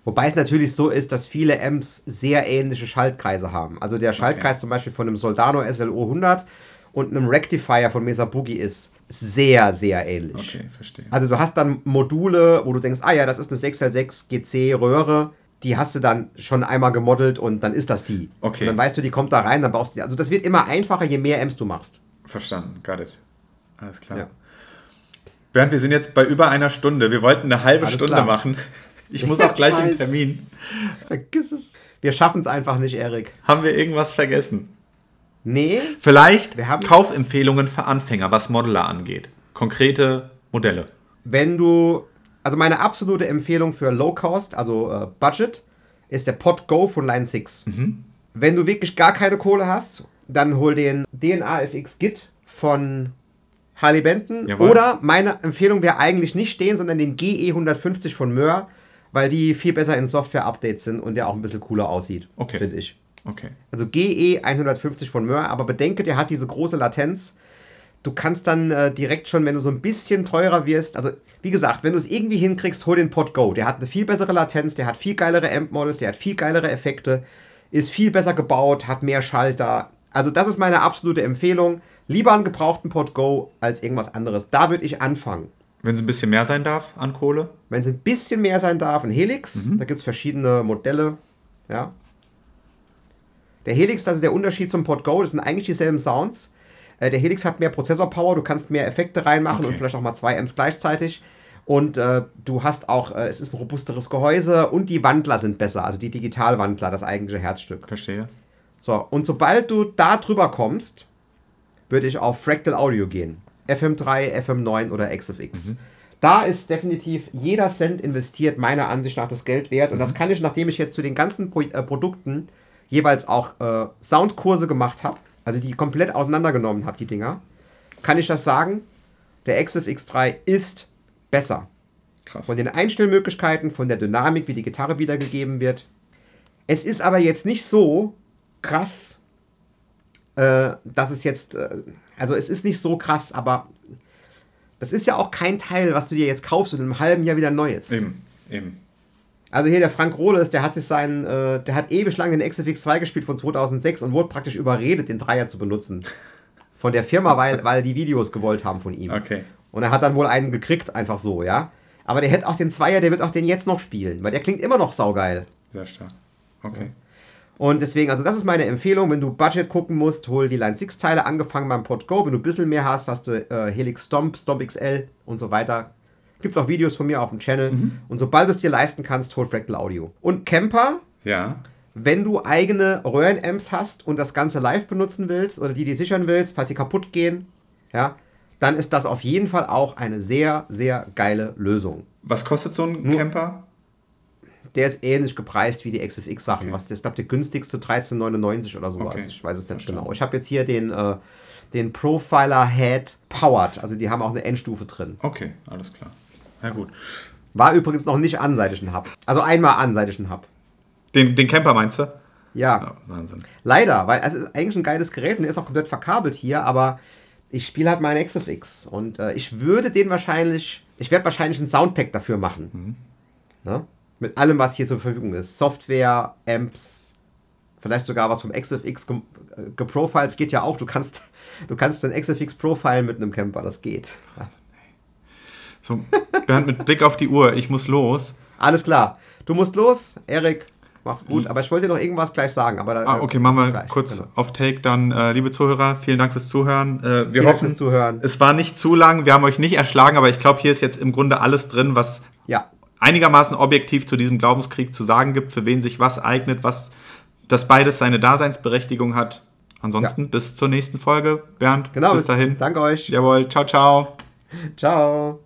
Wobei es natürlich so ist, dass viele Amps sehr ähnliche Schaltkreise haben. Also der Schaltkreis okay. zum Beispiel von einem Soldano SLO 100 und einem Rectifier von Mesa Boogie ist sehr, sehr ähnlich. Okay, verstehe. Also du hast dann Module, wo du denkst, ah ja, das ist eine 6L6 GC Röhre, die hast du dann schon einmal gemodelt und dann ist das die. Okay. Und dann weißt du, die kommt da rein, dann baust du die. Also das wird immer einfacher, je mehr Amps du machst. Verstanden, got it. Alles klar. Ja. Bernd, wir sind jetzt bei über einer Stunde. Wir wollten eine halbe Alles Stunde klar. machen. Ich muss auch gleich weiß. Termin. Vergiss es. Wir schaffen es einfach nicht, Erik. Haben wir irgendwas vergessen? Nee, Vielleicht Wir haben- Kaufempfehlungen für Anfänger, was Modeler angeht. Konkrete Modelle. wenn du, also meine absolute Empfehlung für Low Cost, also äh, Budget, ist der Pod Go von Line 6. Wenn du wirklich gar keine Kohle hast, dann hol den DNA FX Git von Harley Benton. Jawohl. Oder meine Empfehlung wäre eigentlich nicht den, sondern den GE 150 von Möhr, weil die viel besser in Software-Updates sind und der auch ein bisschen cooler aussieht, Okay. finde ich. Okay. Also GE 150 von Möhr, aber bedenke, der hat diese große Latenz. Du kannst dann äh, direkt schon, wenn du so ein bisschen teurer wirst, also wie gesagt, wenn du es irgendwie hinkriegst, hol den Pod Go. Der hat eine viel bessere Latenz, der hat viel geilere Amp-Models, der hat viel geilere Effekte, ist viel besser gebaut, hat mehr Schalter. Also das ist meine absolute Empfehlung. Lieber einen gebrauchten Pod Go als irgendwas anderes. Da würde ich anfangen. Wenn es ein bisschen mehr sein darf an Kohle. Wenn es ein bisschen mehr sein darf, ein Helix. Da gibt es verschiedene Modelle. Ja. Der Helix, das ist der Unterschied zum Pod Go, das sind eigentlich dieselben Sounds. Äh, der Helix hat mehr Prozessorpower, du kannst mehr Effekte reinmachen Okay. und vielleicht auch mal zwei Amps gleichzeitig. Und äh, du hast auch, äh, es ist ein robusteres Gehäuse und die Wandler sind besser, also die Digitalwandler, das eigentliche Herzstück. Verstehe. So, und sobald du da drüber kommst, würde ich auf Fractal Audio gehen. FM3, FM9 oder XFX. Da ist definitiv jeder Cent investiert, meiner Ansicht nach, das Geld wert. Und das kann ich, nachdem ich jetzt zu den ganzen Pro äh, Produkten jeweils auch äh, Soundkurse gemacht habe, also die komplett auseinandergenommen habe, die Dinger, kann ich das sagen, der XFX3 ist besser. Krass. Von den Einstellmöglichkeiten, von der Dynamik, wie die Gitarre wiedergegeben wird. Es ist aber jetzt nicht so krass, äh, dass es jetzt, äh, also es ist nicht so krass, aber das ist ja auch kein Teil, was du dir jetzt kaufst und einem halben Jahr wieder neu ist. Eben, eben. Also hier der Frank Rohles, der hat sich seinen, äh, der hat ewig lang den XFX 2 gespielt von 2006 und wurde praktisch überredet, den Dreier zu benutzen. Von der Firma, weil, weil die Videos gewollt haben von ihm. Okay. Und er hat dann wohl einen gekriegt, einfach so, ja. Aber der hätte auch den Zweier, der wird auch den jetzt noch spielen, weil der klingt immer noch saugeil. Sehr stark. Okay. Und deswegen, also das ist meine Empfehlung, wenn du Budget gucken musst, hol die Line 6 Teile, angefangen beim Pod Go. Wenn du ein bisschen mehr hast, hast du äh, Helix Stomp, Stomp XL und so weiter. Gibt es auch Videos von mir auf dem Channel. Und sobald du es dir leisten kannst, hol Fractal Audio. Und Camper, Ja. wenn du eigene Röhrenamps hast und das Ganze live benutzen willst oder die dir sichern willst, falls sie kaputt gehen, ja, dann ist das auf jeden Fall auch eine sehr, sehr geile Lösung. Was kostet so ein Nur- Camper? Der ist ähnlich gepreist wie die XFX-Sachen. Okay. Was ist, glaube der günstigste 13,99 oder sowas. Okay. Ich weiß es nicht genau. Ich habe jetzt hier den, äh, den Profiler Head Powered. Also die haben auch eine Endstufe drin. Okay, alles klar. Na gut. War übrigens noch nicht an, seit ich ihn habe. Also einmal an, seit ich ihn habe. Den, den Camper meinst du? Ja, Ja, Wahnsinn. leider, weil es ist eigentlich ein geiles Gerät und er ist auch komplett verkabelt hier, aber ich spiele halt meinen XFX und äh, ich würde den wahrscheinlich, ich werde wahrscheinlich ein Soundpack dafür machen. Ne? Mit allem, was hier zur Verfügung ist. Software, Amps, vielleicht sogar was vom XFX ge äh, geprofiled. Es geht ja auch, du kannst, du kannst den XFX profilen mit einem Camper, das geht. So, Bernd, mit Blick auf die Uhr, ich muss los. Alles klar. Du musst los, Erik. Mach's gut. Aber ich wollte dir noch irgendwas gleich sagen. Aber da, Ah, okay, machen wir gleich, kurz genau. auf Take. Dann, äh, liebe Zuhörer, vielen Dank fürs Zuhören. Äh, wir Vielen hoffen, Zuhören. es war nicht zu lang. Wir haben euch nicht erschlagen, aber ich glaube, hier ist jetzt im Grunde alles drin, was Ja, einigermaßen objektiv zu diesem Glaubenskrieg zu sagen gibt, für wen sich was eignet, was dass beides seine Daseinsberechtigung hat. Ansonsten bis zur nächsten Folge, Bernd. genau. bis dahin. Danke euch. Jawohl, ciao, ciao. Ciao.